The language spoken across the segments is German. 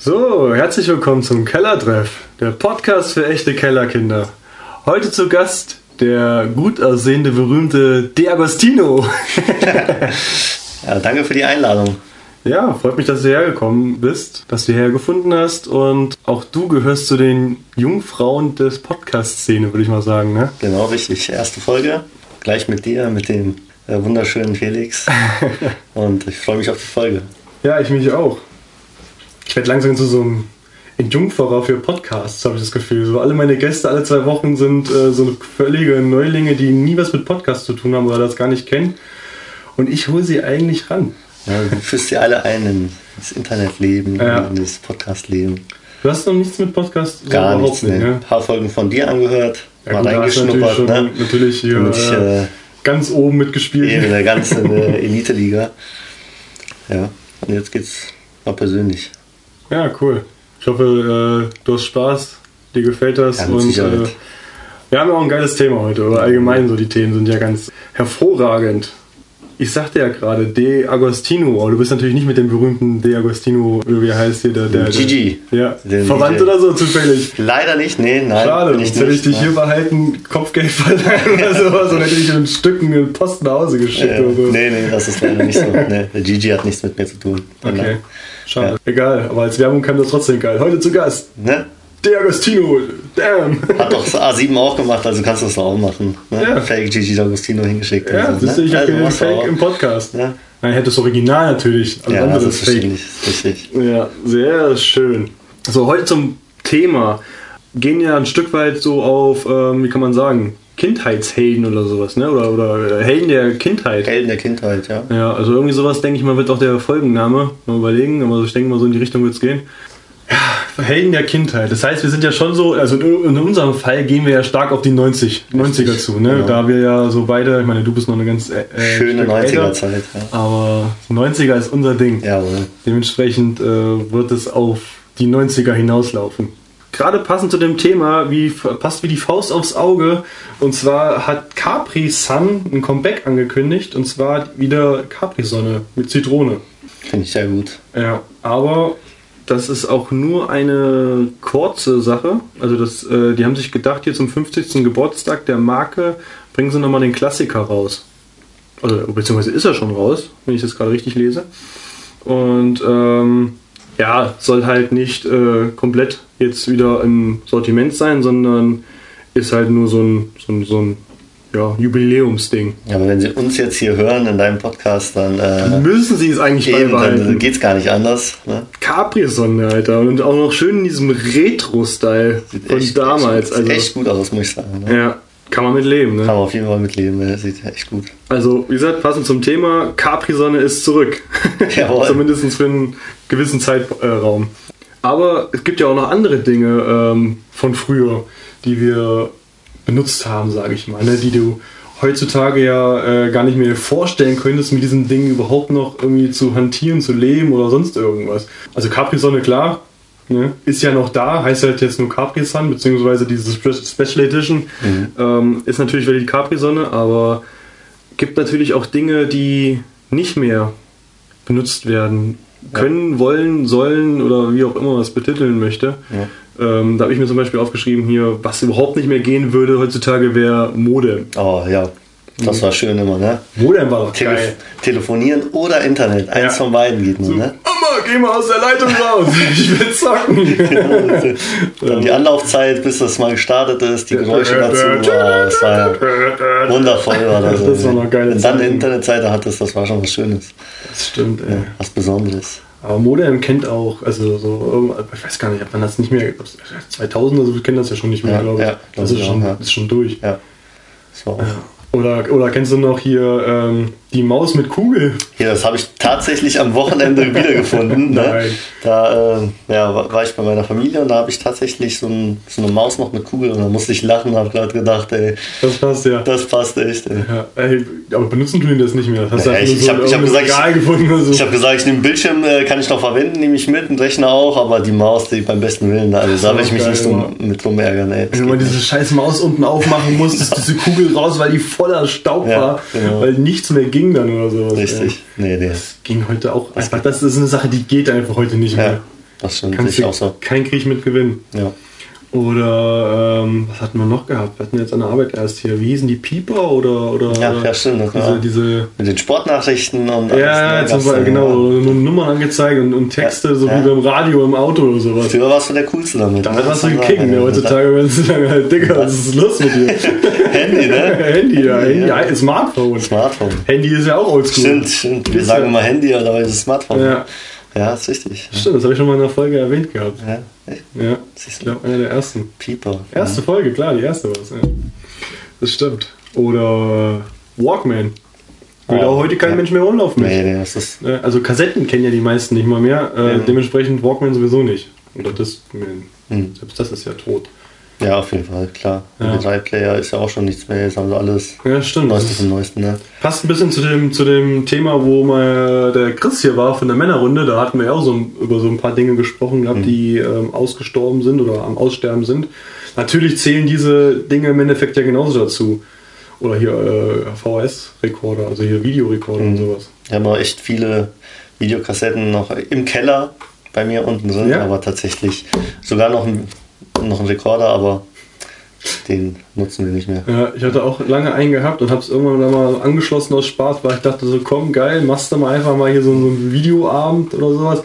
So, herzlich willkommen zum Kellertreff, der Podcast für echte Kellerkinder. Heute zu Gast der gut aussehende, berühmte De Agostino. ja, danke für die Einladung. Ja, freut mich, dass du hergekommen bist, dass du hergefunden hast und auch du gehörst zu den Jungfrauen des Podcast-Szene, würde ich mal sagen. Ne? Genau, richtig. Erste Folge, gleich mit dir, mit dem äh, wunderschönen Felix. und ich freue mich auf die Folge. Ja, ich mich auch. Ich werde langsam zu so einem Jungferer für Podcasts, habe ich das Gefühl. So alle meine Gäste alle zwei Wochen sind äh, so völlige Neulinge, die nie was mit Podcasts zu tun haben oder das gar nicht kennen. Und ich hole sie eigentlich ran. Ja, du führst sie alle ein ins Internetleben, ja. in das Podcastleben. Du hast noch nichts mit Podcasts Gar nichts, nicht, ne? Ein paar Folgen von dir angehört, ja, mal reingeschnuppert. Natürlich, ne? natürlich hier ich, äh, ganz oben mitgespielt. Eben in der ganzen Elite-Liga. Ja, und jetzt geht's mal persönlich. Ja, cool. Ich hoffe, äh, du hast Spaß, dir gefällt das. Ja, und äh, wir haben auch ein geiles Thema heute, oder allgemein so die Themen sind ja ganz hervorragend. Ich sagte ja gerade, De Agostino, aber du bist natürlich nicht mit dem berühmten De Agostino, wie heißt hier, der. der Gigi. Der, ja. Den Verwandt oder so zufällig? Leider nicht, nee, nein. Schade, sonst hätte ich dich hier behalten, Kopfgeld verleihen oder sowas und hätte ich in Stücken in Post nach Hause geschickt äh, oder so. Nee, nee, das ist leider nicht so. Nee, der Gigi hat nichts mit mir zu tun. Okay. Schade. Ja. Egal, aber als Werbung kam das trotzdem geil. Heute zu Gast. Ne? De Agostino, damn. Hat doch A7 auch gemacht, also kannst du das auch machen. Ne? Ja. Fake Gigi D'Agostino hingeschickt. Ja, so, ne? ich also, Fake im Podcast. Ja. Nein, hätte das Original natürlich. Also ja, das ist Fake. Richtig. Ja, sehr schön. So, heute zum Thema. Gehen ja ein Stück weit so auf, ähm, wie kann man sagen, Kindheitshelden oder sowas, ne? Oder, oder Helden der Kindheit. Helden der Kindheit, ja. Ja, also irgendwie sowas, denke ich mal, wird auch der Folgenname mal überlegen, aber ich denke mal, so in die Richtung wird es gehen. Ja, Helden der Kindheit. Das heißt, wir sind ja schon so, also in unserem Fall gehen wir ja stark auf die 90, 90er zu, ne? Genau. Da wir ja so beide, ich meine, du bist noch eine ganz äh, äh schöne 90er-Zeit, ja. Aber 90er ist unser Ding. Jawohl. Dementsprechend äh, wird es auf die 90er hinauslaufen gerade passend zu dem Thema, wie passt wie die Faust aufs Auge. Und zwar hat Capri Sun ein Comeback angekündigt. Und zwar wieder Capri Sonne mit Zitrone. Finde ich sehr gut. Ja, aber das ist auch nur eine kurze Sache. Also das, äh, die haben sich gedacht, hier zum 50. Geburtstag der Marke bringen sie nochmal den Klassiker raus. Also, beziehungsweise ist er schon raus, wenn ich das gerade richtig lese. Und ähm, ja, soll halt nicht äh, komplett jetzt wieder im Sortiment sein, sondern ist halt nur so ein, so ein, so ein ja, Jubiläumsding. Ja, aber wenn Sie uns jetzt hier hören in deinem Podcast, dann äh, müssen Sie es eigentlich eben, beibehalten. Dann geht es gar nicht anders. Ne? Capri-Sonne, Alter. Und auch noch schön in diesem Retro-Style von damals. Echt, also, echt gut aus, muss ich sagen. Ne? Ja, kann man mit leben, ne? Kann man auf jeden Fall mit leben, ne? sieht echt gut. Also, wie gesagt, passend zum Thema, Capri-Sonne ist zurück. Jawohl. Zumindest für einen gewissen Zeitraum. Aber es gibt ja auch noch andere Dinge ähm, von früher, die wir benutzt haben, sage ich mal, ne? die du heutzutage ja äh, gar nicht mehr vorstellen könntest, mit diesen Dingen überhaupt noch irgendwie zu hantieren, zu leben oder sonst irgendwas. Also Capri-Sonne, klar, ne? ist ja noch da, heißt halt jetzt nur Capri-Sun, beziehungsweise diese Special Edition mhm. ähm, ist natürlich wieder die Capri-Sonne, aber gibt natürlich auch Dinge, die nicht mehr benutzt werden können, ja. wollen, sollen oder wie auch immer man es betiteln möchte. Ja. Ähm, da habe ich mir zum Beispiel aufgeschrieben hier, was überhaupt nicht mehr gehen würde heutzutage, wäre Mode. Oh ja, das war schön immer, ne? Modem war doch Tele geil. Telefonieren oder Internet, eins ja. von beiden geht nur, so, ne? Mama, geh mal aus der Leitung raus, ich will zocken. Dann die Anlaufzeit, bis das mal gestartet ist, die Geräusche dazu, oh, das war ja wundervoll. War das, das war noch geil. Wenn dann eine Internetseite hattest, das war schon was Schönes. Das stimmt, ey. Ja, was Besonderes. Aber Modem kennt auch, also so, ich weiß gar nicht, ob man das nicht mehr, 2000 oder so, wir kennen das ja schon nicht mehr, ja, glaube ich. Ja, das ist, schon, ist schon durch. Ja. War auch. Oder, oder kennst du noch hier ähm, die Maus mit Kugel? Ja, das habe ich tatsächlich am Wochenende wiedergefunden. Ne? Da äh, ja, war ich bei meiner Familie und da habe ich tatsächlich so, ein, so, eine Maus noch mit Kugel und da musste ich lachen und habe gerade gedacht, ey. Das passt ja. Das passt echt, ey. Ja, ey aber benutzen tun die das nicht mehr. Das hast ich, so ich habe hab gesagt, ich, so. ich habe gesagt, ich nehme Bildschirm, äh, kann ich noch verwenden, nehme ich mit, einen Rechner auch, aber die Maus, die beim besten Willen, also da will ich mich geil, nicht drum, mit drum ärgern, ey. Wenn man diese scheiß Maus unten aufmachen muss, ist diese Kugel raus, weil die voller Staub ja, war, genau. weil nichts mehr ging dann oder sowas. Richtig. Nee, nee. Das ging heute auch einfach. Das ist eine Sache, die geht einfach heute nicht mehr. Das stimmt Kannst ich auch so. keinen Krieg mit gewinnen. Ja. Oder ähm, was hatten wir noch gehabt? Wir hatten jetzt an der Arbeit erst hier, wie hießen die Pieper oder oder Ja, ja, stimmt, diese, war- diese Mit den Sportnachrichten und ja, alles, ne, zum Beispiel, genau, ja. nur Nummern angezeigt und, und Texte, Ja, so ja. wie beim Radio im Auto oder sowas. Früher warst du der Coolste damit. Da ne? warst du gekicken, war- ja, heutzutage wenn sie sagen halt, Digga, was ist los mit dir? Handy, ne? Handy, ja, Handy, Ja. ja. Smartphone. Smartphone. Handy ist ja auch oldschool. Stimmt, stimmt. Wir sagen immer Handy, aber dabei ist es Smartphone. Ja, Ja, ist richtig. stimmt, das habe ich schon mal in einer Folge erwähnt gehabt. Ja, echt? Ja, ich glaube, einer der ersten. Pieper. Erste Folge, klar, die erste war es. Ja. Das stimmt. Oder Walkman. Würde Oh, auch heute kein ja. Mensch mehr rumlaufen. Nee, nee, das ist. Also Kassetten kennen ja die meisten nicht mal mehr, äh, Ja. dementsprechend Walkman sowieso nicht. Oder Discman. Hm. Selbst das ist ja tot. Ja, auf jeden Fall, klar. Ja. Der 3-Player ist ja auch schon nichts mehr. Jetzt haben sie alles Ja, stimmt. Neueste ist, vom Neuesten, ne? passt ein bisschen zu dem, zu dem Thema, wo mal der Chris hier war von der Männerrunde. Da hatten wir ja auch so über so ein paar Dinge gesprochen gehabt, die ähm, ausgestorben sind oder am Aussterben sind. Natürlich zählen diese Dinge im Endeffekt ja genauso dazu. Oder hier äh, VHS-Rekorder, also hier Videorekorder und sowas. Ich habe noch echt viele Videokassetten noch im Keller bei mir unten drin, Ja. aber tatsächlich sogar noch ein, noch ein Rekorder, aber den nutzen wir nicht mehr. Ja, ich hatte auch lange einen gehabt und habe es irgendwann dann mal angeschlossen aus Spaß, weil ich dachte so, komm, geil, machst du mal einfach mal hier so, so einen Videoabend oder sowas.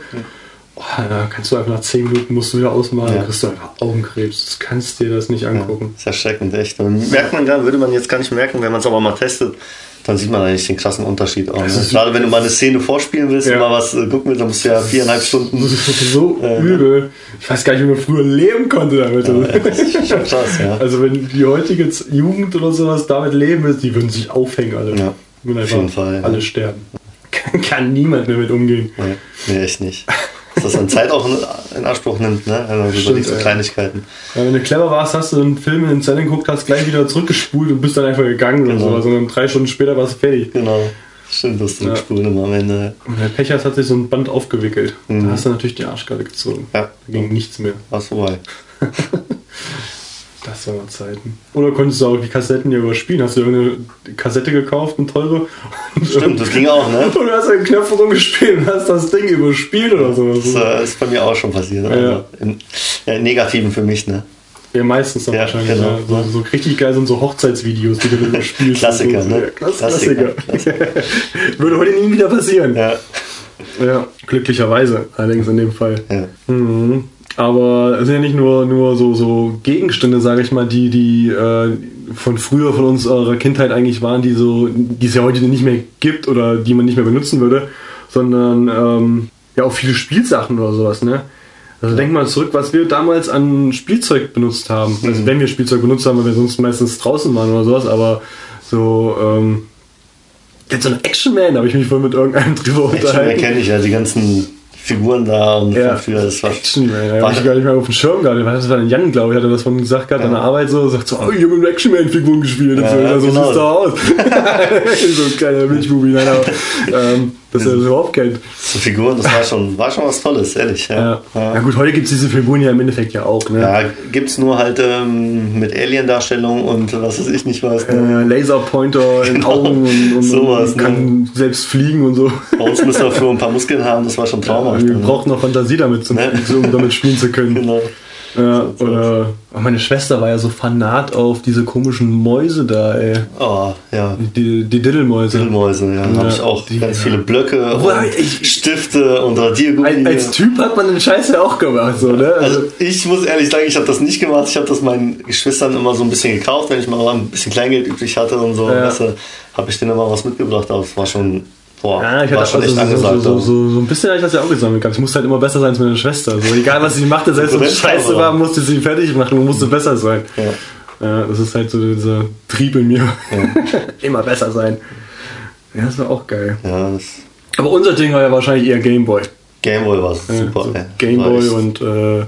Oh, da kannst du einfach nach 10 Minuten musst du wieder ausmachen, Ja. dann kriegst du einfach Augenkrebs. Das kannst dir das nicht angucken. Ist erschreckend, echt. Und merkt man gar, würde man jetzt gar nicht merken, wenn man es aber mal testet, dann sieht man eigentlich den krassen Unterschied auch. Ne? Gerade wenn du mal eine Szene vorspielen willst Ja. und mal was äh, gucken willst, dann musst du ja viereinhalb Stunden. Das ist so Äh, übel. Ich weiß gar nicht, wie man früher leben konnte damit. Das ist schon krass, ja. Also wenn die heutige Jugend oder sowas damit leben ist, die würden sich aufhängen alle. Ja, auf jeden Fall, ja. alle sterben. Kann, kann niemand mehr mit umgehen. Nee, nee, echt nicht. Dass das an Zeit auch in, Anspruch nimmt, ne? Also über Stimmt, diese ja. Kleinigkeiten. Ja, wenn du clever warst, hast du einen Film in den Zellen geguckt, hast gleich wieder zurückgespult und bist dann einfach gegangen oder Genau. sowas. Und dann drei Stunden später warst du fertig. Genau. Stimmt, das Zurückspulen immer am Ende. Und der Pech hat sich so ein Band aufgewickelt. Mhm. Da hast du natürlich die Arschkarte gezogen. Ja, Da ging nichts mehr. war's vorbei. Das waren Zeiten. Oder konntest du auch die Kassetten ja überspielen? Hast du irgendeine Kassette gekauft, eine teure? Stimmt, das ging auch, ne? Und du hast einen Knopf rumgespielt und hast das Ding überspielt oder sowas. Das äh, ist bei mir auch schon passiert. Also Ja. im, ja, im Negativen für mich, ne? Ja, meistens dann Ja, wahrscheinlich. genau. Ja. So, so richtig geil sind so Hochzeitsvideos, die du dann überspielst. Klassiker, so. ne? Ja, Klass Klassiker, Klassiker. Würde heute nie wieder passieren. Ja. Ja, glücklicherweise, allerdings in dem Fall. ja. Mhm. Aber es sind ja nicht nur, nur so, so Gegenstände, sage ich mal, die, die äh, von früher, von unserer Kindheit eigentlich waren, die so, die es ja heute nicht mehr gibt oder die man nicht mehr benutzen würde, sondern ähm, ja auch viele Spielsachen oder sowas, ne? Also denk mal zurück, was wir damals an Spielzeug benutzt haben. Also wenn wir Spielzeug benutzt haben, weil wir sonst meistens draußen waren oder sowas, aber so, ähm, jetzt so ein Action Man, da habe ich mich voll mit irgendeinem drüber unterhalten. kenne ich ja, die ganzen Figuren da und Ja, früher, das war. Action Man, da war ich gar nicht mehr auf dem Schirm gehabt. Das war ein Jan, glaube ich, hat er das von gesagt gehabt, an der Arbeit so, sagt so, oh, ich habe mit Action Man Figuren gespielt. und Ja, so, ja, so genau. siehst du aus. so ein kleiner Milchbubi, nein, aber, ähm, dass er das überhaupt kennt. So Figuren, das war schon, war schon was Tolles, ehrlich. Ja. Ja, Ja. ja. gut, heute gibt es diese Figuren ja im Endeffekt ja auch, ne? ja gibt's nur halt ähm, mit Alien-Darstellung und was weiß ich nicht was. Ne? Äh, Laserpointer in Genau. Augen und, und, Sowas, und kann selbst fliegen und so. Bei uns müssen wir für ein paar Muskeln haben, das war schon traumhaft. Wir ne? brauchen noch Fantasie damit, zum, Ne? um damit spielen zu können. Genau. Ja, oder oh, meine Schwester war ja so fanat auf diese komischen Mäuse da, ey. Oh, ja. Die, die Diddelmäuse. Diddelmäuse, ja. Da habe ich auch die- ganz ja. viele Blöcke Obwohl, und ich- Stifte und Radiergummi. Als, als Typ hat man den Scheiß ja auch gemacht, so, ne? Also, Also ich muss ehrlich sagen, ich habe das nicht gemacht. Ich habe das meinen Geschwistern immer so ein bisschen gekauft, wenn ich mal ein bisschen Kleingeld übrig hatte und so. Ja. Weißt du, habe ich denen immer was mitgebracht. Aber es war schon, boah, ja, ich hatte schon also echt so, angesagt. so, so, so, so ein bisschen habe ich das ja auch gesammelt gehabt. Ich musste halt immer besser sein als meine Schwester. So, egal was sie machte, selbst wenn es scheiße war, musste sie fertig machen und musste besser sein. Ja. Ja, das ist halt so dieser Trieb in mir. immer besser sein. Ja, das war auch geil. ja, Aber unser Ding war ja wahrscheinlich eher Gameboy. Gameboy war super. so ey. War Gameboy und äh,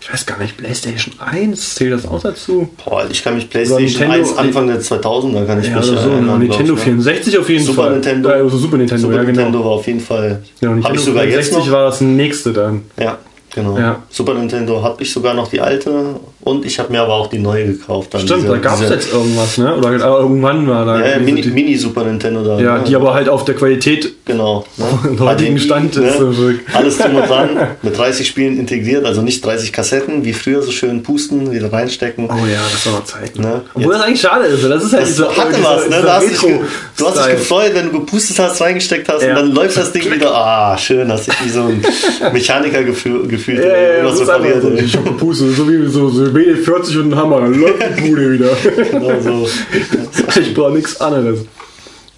ich weiß gar nicht, PlayStation 1, zählt das auch dazu? Boah, ich kann mich PlayStation Nintendo- 1 Anfang der 2000er kann ich Ja, mich so. erinnern. Nintendo glaub ich, ne? 64 auf jeden Super Fall. Nintendo. Ja, also Super Nintendo, Super ja genau. Nintendo war auf jeden Fall. Ja, und Habe Nintendo ich sogar jetzt 64 noch. war das nächste dann. Ja, Genau. Ja. Super Nintendo habe ich sogar noch die alte und ich habe mir aber auch die neue gekauft. Dann Stimmt, diese, da gab es jetzt irgendwas, ne? Oder irgendwann war da. Ja, Mini, Mini, Super Nintendo da. Ja, ne? die aber halt auf der Qualität genau, ne? heutigen Stand ist. Ne? Alles drum und dran, mit 30 Spielen integriert, also nicht 30 Kassetten, wie früher so schön pusten, wieder reinstecken. Oh ja, das war noch Zeit. Ne? Obwohl das eigentlich schade ist. Das ist halt das so, hatte dieser, was, ne? Da hast dich, du hast dich gefreut, wenn du gepustet hast, reingesteckt hast ja. und dann läuft das Ding wieder. Ah, schön, hast dich wie so ein Mechaniker gefühlt. Ja, ja, ja, so verliert. So, ich hab gepustet, so wie so, so WD-40 und ein Hammer, dann läuft die Bude wieder. Genau so. Ich brauche nichts anderes.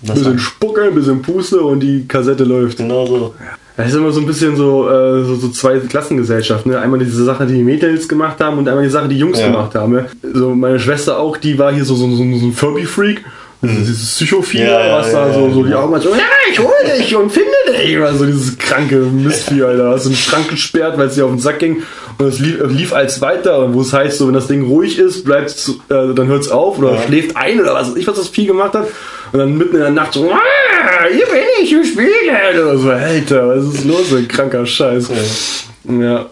Ein bisschen Spucke, ein bisschen Puste und die Kassette läuft. Genau so. Das ist immer so ein bisschen so, äh, so, so zwei Klassengesellschaften. Ne? Einmal diese Sache, die die Mädels gemacht haben und einmal die Sache, die Jungs ja. gemacht haben. Ne? So meine Schwester auch, die war hier so, so, so, so ein Furby-Freak. Also dieses Psychophile, ja, was da so, so die Augen so, ja, ich hol dich und finde dich. Also dieses kranke Mistvieh, Alter. Hast du einen Schrank gesperrt, weil es dir auf den Sack ging. Und es lief, lief als weiter, wo es heißt, so, wenn das Ding ruhig ist, bleibt äh, dann hört es auf oder ja. schläft ein oder was weiß ich, was das Vieh gemacht hat. Und dann mitten in der Nacht so, ah, hier bin ich, ich spiele. Oder so, Alter, was ist los, ein kranker Scheiß. Ja.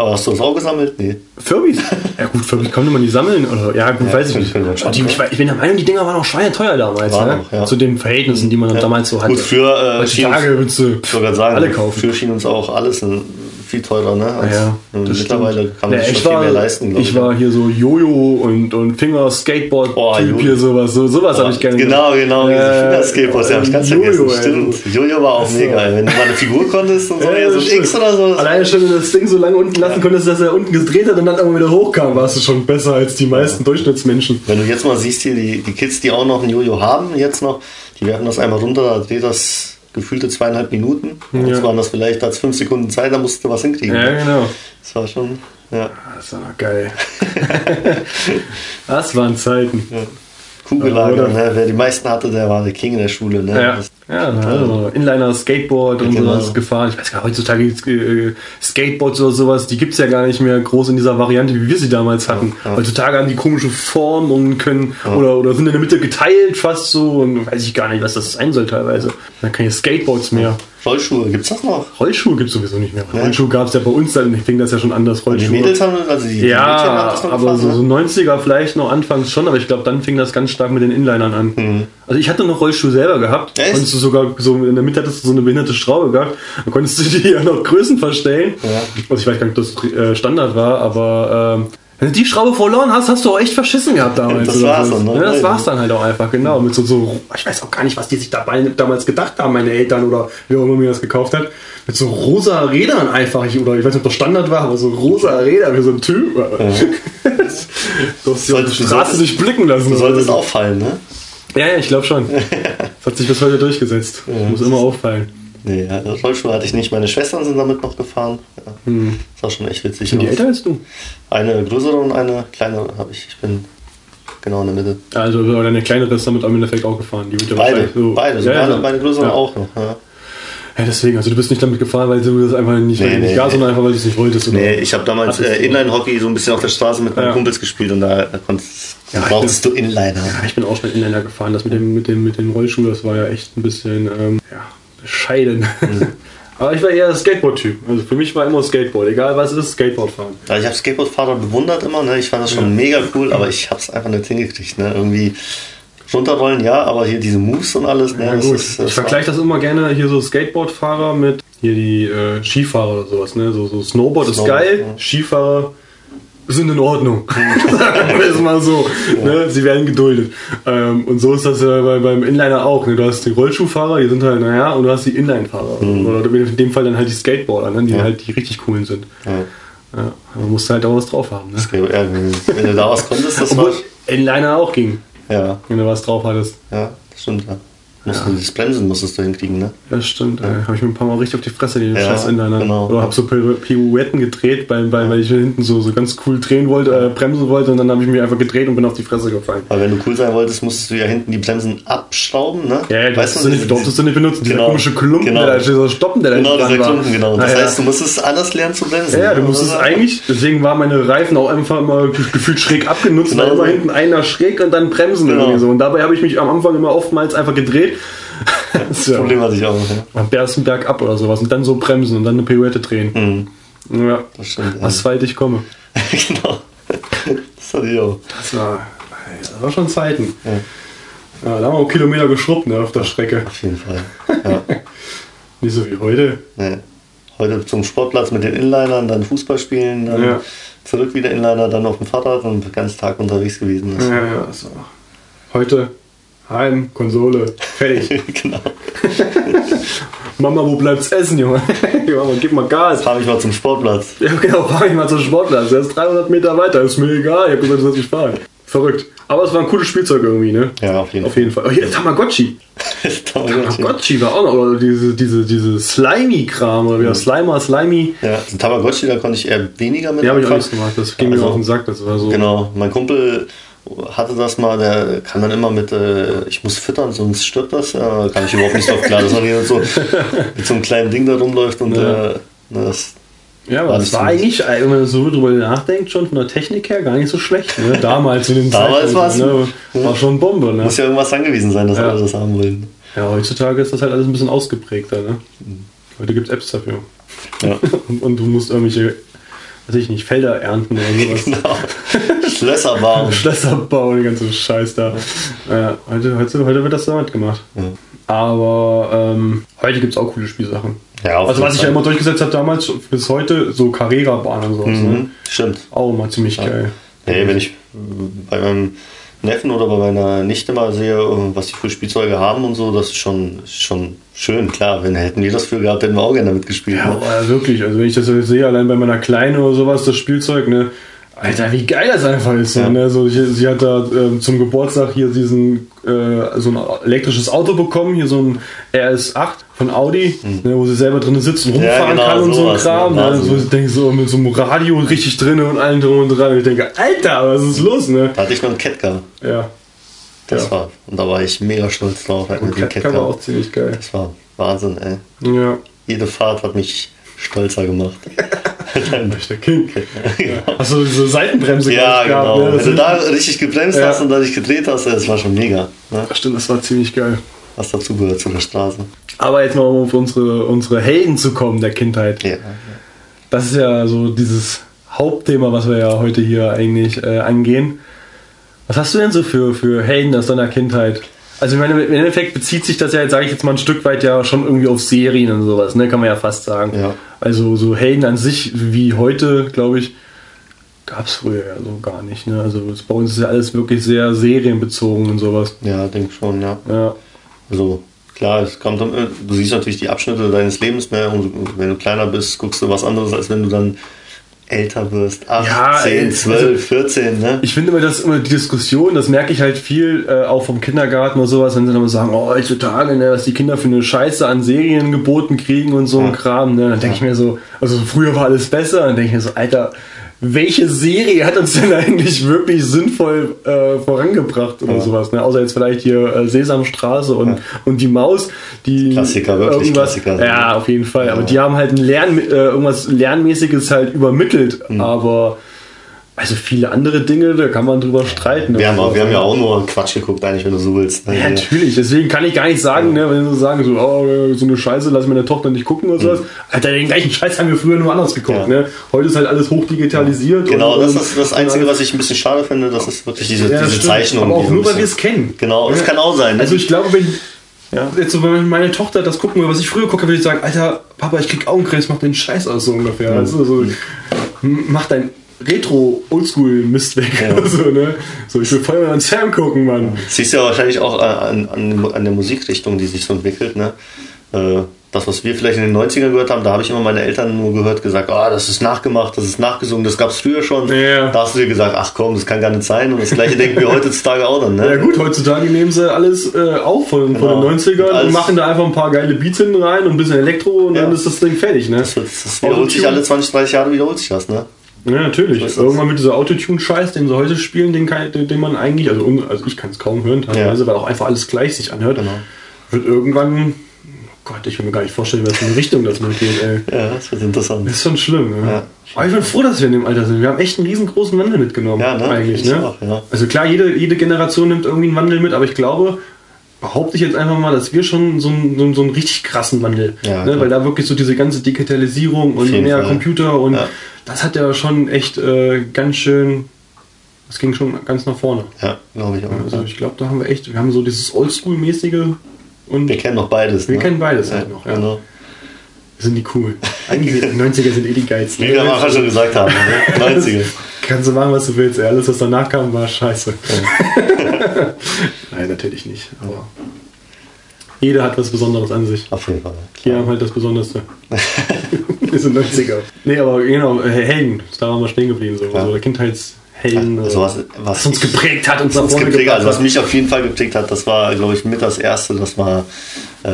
Aber hast du das auch gesammelt? Nee. Furbies? Ja gut, Furbies kann man die sammeln. Oder, ja gut, ja, weiß ich nicht. Die, ich, ich, bin der Meinung, die Dinger waren auch schweineteuer damals. War ne? Noch, ja. Zu den Verhältnissen, die man damals so hatte. Gut, für äh, Heutzutage würdest du sagen, alle kaufen. Für schien uns auch alles ein viel teurer, ne? Als ja, mittlerweile stimmt. kann man ja, sich schon war, viel mehr leisten. Ich, ich war hier so Jojo und, und Finger Skateboard oh, Typ hier sowas. So, sowas oh, habe ich gerne Genau, genau, äh, Finger Skateboard, ja, ich ganz Jojo, vergessen. Stimmt. Jojo war auch mega, ey. wenn du mal eine Figur konntest und so, ja, so ein X oder so. Alleine schon, wenn du das Ding so lange unten lassen konntest, dass er unten gedreht hat und dann irgendwann wieder hochkam, warst du schon besser als die meisten Durchschnittsmenschen. Wenn du jetzt mal siehst hier, die, die Kids, die auch noch ein Jojo haben, jetzt noch, die werden das einmal runter, dreht das gefühlte zweieinhalb Minuten. Ja. Jetzt waren das vielleicht als fünf Sekunden Zeit, da musste was hinkriegen. Ja, genau. Das war schon, ja. Das war geil. das waren Zeiten. Ja. Kugellager, ne? wer die meisten hatte, der war der King in der Schule. Ne? Ja, ja also Inliner, Skateboard und genau. sowas gefahren. Ich weiß gar nicht, heutzutage äh, Skateboards oder sowas, die gibt es ja gar nicht mehr groß in dieser Variante, wie wir sie damals hatten. Ja, ja. Heutzutage haben die komische Formen und können oder, oder sind in der Mitte geteilt fast so und weiß ich gar nicht, was das sein soll teilweise. Dann keine Skateboards mehr. Rollschuhe, gibt es das noch? Rollschuhe gibt es sowieso nicht mehr. Ja. Rollschuhe gab es ja bei uns, dann fing das ja schon anders. Rollschuhe. die Mädels haben also die, Ja, die aber gefahren, so, so 90er vielleicht noch anfangs schon, aber ich glaube, dann fing das ganz stark mit den Inlinern an. Mhm. Also ich hatte noch Rollschuhe selber gehabt. Echt? Konntest du sogar so in der Mitte hattest du so eine behinderte Schraube gehabt. Dann konntest du die ja noch Größen verstellen. Ja. Also ich weiß gar nicht, ob das äh, Standard war, aber ähm, wenn du die Schraube verloren hast, hast du auch echt verschissen gehabt damals. das war's dann, ne? Ja, das war's dann halt auch einfach, genau. Mit so, so, ich weiß auch gar nicht, was die sich dabei damals gedacht haben, meine Eltern oder wer auch immer mir das gekauft hat. Mit so rosa Rädern einfach, oder ich weiß nicht, ob das Standard war, aber so rosa Räder wie so ein Typ. Ja. du hast auf die Straße nicht blicken lassen. Du solltest auffallen, ne? Ja, ja, ich glaube schon. das hat sich bis heute durchgesetzt. Ja, Muss immer auffallen. Nee, ja, Rollschuhe hatte ich nicht. Meine Schwestern sind damit noch gefahren. Ja. Hm. Das war schon echt witzig. Sind die älter als du? Eine größere und eine kleinere habe ich. Ich bin genau in der Mitte. Also deine kleinere ist damit im Endeffekt auch gefahren. Die wird ja beide, so beide. Ja, meine, meine größere ja. auch noch. Ja. Ja, deswegen, also du bist nicht damit gefahren, weil du das einfach nicht, nee, nee, gar, sondern einfach, weil du es nicht wolltest. Oder? Nee, ich habe damals äh, Inline-Hockey so ein bisschen auf der Straße mit meinen ja. Kumpels gespielt und da, da konntest, ja, brauchst bin, du Inliner. Ja, ich bin auch schon Inliner gefahren. Das mit dem, mit dem, mit dem Rollschuh, das war ja echt ein bisschen ähm, ja, bescheiden. Mhm. Aber ich war eher Skateboard-Typ. Also für mich war immer Skateboard. Egal was es ist, Skateboard fahren. Ja, ich habe Skateboardfahrer bewundert immer. Ne? Ich fand das schon ja. mega cool, aber ich habe es einfach nicht hingekriegt. Ne? Irgendwie runterrollen, ja, aber hier diese Moves und alles. Ne? Ja, gut. Ist, ich vergleiche das immer gerne hier so Skateboardfahrer mit hier die äh, Skifahrer oder sowas. Ne? So, so Snowboard, Snowboard ist geil, ja. Skifahrer sind in Ordnung. Sagen wir es mal so. Ne? Sie werden geduldet. Ähm, und so ist das ja bei, beim Inliner auch. Ne? Du hast die Rollschuhfahrer, die sind halt, naja, und du hast die Inline-Fahrer. Mhm. Oder in dem Fall dann halt die Skateboarder, ne? die ja. halt die richtig coolen sind. Ja. Ja, man muss halt auch was drauf haben. Ne? Ja, wenn du da was konntest, das war. Inliner auch ging. Ja. Wenn du was drauf hattest. Ja, das stimmt, ja. Musst ja. das Bremsen musstest du hinkriegen, ne? Ja, stimmt. Ja. Habe ich mir ein paar Mal richtig auf die Fresse die ja, scheiß Inliner. Genau. Oder habe so Pirouetten gedreht, weil, weil, weil ich hinten so, so ganz cool drehen wollte, äh, bremsen wollte und dann habe ich mich einfach gedreht und bin auf die Fresse gefallen. Aber wenn du cool sein wolltest, musstest du ja hinten die Bremsen abschrauben, ne? Ja, ja weißt du, nicht, durftest du nicht benutzen. Genau. Dieser komische Klumpen, genau. der da dieser Stoppen, der genau, da Genau, dieser Klumpen, genau. Das heißt, du musstest anders lernen zu bremsen. Ja, du musstest eigentlich, deswegen waren meine Reifen auch einfach immer gefühlt schräg abgenutzt, genau. weil immer hinten einer schräg und dann bremsen genau. irgendwie so. Und dabei habe ich mich am Anfang immer oftmals einfach gedreht das so. Problem hatte ich auch. Ja. Am ersten Berg ab oder sowas und dann so bremsen und dann eine Pirouette drehen. Mhm. Ja, das stimmt. Asphalt, ich komme. genau. Das hatte ich auch. Das war, das war schon Zeiten. Ja. ja da haben wir auch Kilometer geschrubbt ne, auf der Strecke. Auf jeden Fall. Ja. Nicht so wie heute. Nee. Heute zum Sportplatz mit den Inlinern, dann Fußball spielen, dann ja. zurück wieder Inliner, dann auf dem Fahrrad und den ganzen Tag unterwegs gewesen. Ist. Ja, ja, so. Heute Heim, Konsole, fertig. genau. Mama, wo bleibt's essen, Junge? Mama, gib mal Gas. Fahr mich mal zum Sportplatz. Ja, genau, fahr mich mal zum Sportplatz. Der ist 300 Meter weiter, ist mir egal. Ich hab gesagt, du sollst nicht fahren. Verrückt. Aber es war ein cooles Spielzeug irgendwie, ne? Ja, auf jeden auf Fall. Jeden Fall. Oh, hier, Tamagotchi. Tamagotchi. Tamagotchi war auch noch, oder diese, diese, diese Slimy-Kram, oder wieder mhm. Slimer, Slimy. Ja, Tamagotchi, da konnte ich eher weniger mit. Ja, habe ich auch nichts gemacht, das ging also, mir auf den Sack, das war so. Genau, mein Kumpel hatte das mal, der kann dann immer mit, äh, ich muss füttern, sonst stirbt das. Ja, kann ich überhaupt nicht drauf klar, dass man hier so mit so einem kleinen Ding da rumläuft und ja. äh, das. Ja, aber das war eigentlich, äh, wenn man so drüber nachdenkt, schon von der Technik her gar nicht so schlecht. Ne? Damals in den Damals war es ne? war schon Bombe. Ne? Muss ja irgendwas angewiesen sein, dass ja. alle das haben wollen. Ja, heutzutage ist das halt alles ein bisschen ausgeprägter. Ne? Mhm. Heute gibt es Apps dafür. Ja. und, und du musst irgendwelche weiß ich nicht, Felder ernten oder sowas. genau. Schlösser bauen. Schlösser bauen, den ganzen Scheiß da. Ja, heute, heute, heute wird das damit gemacht. Ja. Aber ähm, heute gibt es auch coole Spielsachen. Ja, also was ich ja immer durchgesetzt habe damals, bis heute, so Carrera-Bahn und sowas. Mhm, ne? Stimmt. Auch immer ziemlich ja. geil. Nee, wenn ich bei meinem Neffen oder bei meiner Nichte mal sehe, was die für Spielzeuge haben und so, das ist schon, schon schön. Klar, wenn hätten wir das für gehabt, hätten wir auch gerne damit gespielt. Ja, ne? ja, wirklich. Also wenn ich das sehe, allein bei meiner Kleinen oder sowas, das Spielzeug, ne, Alter, wie geil das einfach ist. Ja. Ne? So, sie, sie hat da äh, zum Geburtstag hier diesen äh, so ein elektrisches Auto bekommen, hier so ein RS8 von Audi, mhm. ne, wo sie selber drin sitzt und rumfahren ja, genau, kann und so ein Kram. Ne? So, ich denke so mit so einem Radio richtig drin und allem drum und dran. Und ich denke, Alter, was ist los? Ne? Da hatte ich noch einen Catcar. Ja. Das ja. war, und da war ich mega stolz drauf. Halt, und Catcar war auch ziemlich geil. Das war Wahnsinn, ey. Ja. Jede Fahrt hat mich stolzer gemacht. Dein der King. Ja. Achso, diese Seitenbremse Ja, genau. Gehabt, ne? Wenn du da richtig gebremst ja. hast und da dich gedreht hast, das war schon mega. Ne? Stimmt, das war ziemlich geil. Was dazu gehört zu der Straße. Aber jetzt mal, um auf unsere, unsere Helden zu kommen der Kindheit. Ja. Das ist ja so dieses Hauptthema, was wir ja heute hier eigentlich äh, angehen. Was hast du denn so für, für Helden aus deiner Kindheit? Also ich meine, im Endeffekt bezieht sich das ja jetzt, sage ich jetzt mal, ein Stück weit ja schon irgendwie auf Serien und sowas, ne? Kann man ja fast sagen. Ja. Also so Helden an sich wie heute, glaube ich, gab es früher ja so gar nicht. Ne? Also bei uns ist ja alles wirklich sehr serienbezogen und sowas. Ja, denke schon, ja. ja. Also klar, es kommt, du siehst natürlich die Abschnitte deines Lebens mehr und wenn du kleiner bist, guckst du was anderes, als wenn du dann älter wirst. 8, ja, 10, 12, also, 14, ne? Ich finde immer, dass immer die Diskussion, das merke ich halt viel äh, auch vom Kindergarten oder sowas, wenn sie dann sagen, oh, heutzutage, ne, was die Kinder für eine Scheiße an Serien geboten kriegen und so ja. ein Kram, ne? Dann denke ich mir so, also früher war alles besser, dann denke ich mir so, Alter, welche Serie hat uns denn eigentlich wirklich sinnvoll äh, vorangebracht oder ja. sowas, ne? Außer jetzt vielleicht hier äh, Sesamstraße und, ja. und die Maus, die Klassiker, wirklich Klassiker. Ja, auf jeden Fall. Ja. Aber die haben halt ein Lern, äh, irgendwas Lernmäßiges halt übermittelt, mhm. aber also viele andere Dinge, da kann man drüber streiten. Wir, haben, auch, wir haben ja auch nur Quatsch geguckt, eigentlich, wenn du so willst. Ja, natürlich. Deswegen kann ich gar nicht sagen, ja. ne, wenn sie sagen, so, oh, so eine Scheiße, lass meine Tochter nicht gucken oder mhm. sowas. Alter, den gleichen Scheiß haben wir früher nur anders geguckt. Ne? Heute ist halt alles hochdigitalisiert. Genau, und, das ist das Einzige, was ich ein bisschen schade finde, das ist wirklich diese, ja, diese Zeichnung. Aber auch nur, weil wir es kennen. Genau, das kann auch sein. Ne? Also ich glaube, wenn, ja. Jetzt so, wenn meine Tochter das gucken würde, was ich früher gucke, würde ich sagen, Alter, Papa, ich krieg Augenkrebs, mach den Scheiß aus so ungefähr. Mhm. Also, so, mach dein Retro-Oldschool-Mist weg. Ja. so, ne? so, ich will voll mal an Sam gucken, Mann. Siehst du ja wahrscheinlich auch an, an, an der Musikrichtung, die sich so entwickelt. Ne? Äh, das, was wir vielleicht in den 90ern gehört haben, da habe ich immer meine Eltern nur gehört, gesagt, ah, oh, das ist nachgemacht, das ist nachgesungen, das gab es früher schon. Ja. Da hast du dir gesagt, ach komm, das kann gar nicht sein. Und das gleiche denken wir heutzutage auch dann. Ne? Ja gut, heutzutage nehmen sie alles äh, auf von, genau. von den 90ern alles und machen da einfach ein paar geile Beats hinten rein und ein bisschen Elektro und ja. dann ist das Ding fertig. Ne? Das, das wiederholt sich alle 20, 30 Jahre wiederholt sich das. Ne? Ja, natürlich. Irgendwann mit dieser Autotune-Scheiß, den sie heute spielen, den, kann, den, man eigentlich, also, also ich kann es kaum hören teilweise, ja. weil auch einfach alles gleich sich anhört. Genau. Wird irgendwann, oh Gott, ich will mir gar nicht vorstellen, was für eine Richtung das nur geht, ey. Ja, das wird interessant. Das ist schon schlimm, ja. ja. Aber ich bin froh, dass wir in dem Alter sind. Wir haben echt einen riesengroßen Wandel mitgenommen, ja, ne? eigentlich. Ne? Auch, ja. Also klar, jede, jede Generation nimmt irgendwie einen Wandel mit, aber ich glaube, behaupte ich jetzt einfach mal, dass wir schon so einen, so einen, so einen richtig krassen Wandel, ja, ne? weil da wirklich so diese ganze Digitalisierung und mehr Fall. Computer und ja. das hat ja schon echt äh, ganz schön, das ging schon ganz nach vorne. Ja, glaube ich auch. Also ich glaube, da haben wir echt, wir haben so dieses Oldschool-mäßige und wir kennen noch beides. Wir ne? kennen beides halt noch, ja. Genau. Sind die cool. Eigentlich die 90er sind eh die geilsten. Wie wir am schon gesagt haben, ne? 90er. Kannst du machen, was du willst. Alles, was danach kam, war scheiße. Nein, natürlich nicht. Aber jeder hat was Besonderes an sich. Auf jeden Fall. Hier haben halt das Besonderste. Wir sind 90er. Nee, aber genau, Helden, da waren wir stehen geblieben. So. Ja. Also Kindheitshelden, also was, was, was, uns geprägt hat und uns geprägt, Also was mich auf jeden Fall geprägt hat, das war, glaube ich, mit das Erste, das war äh,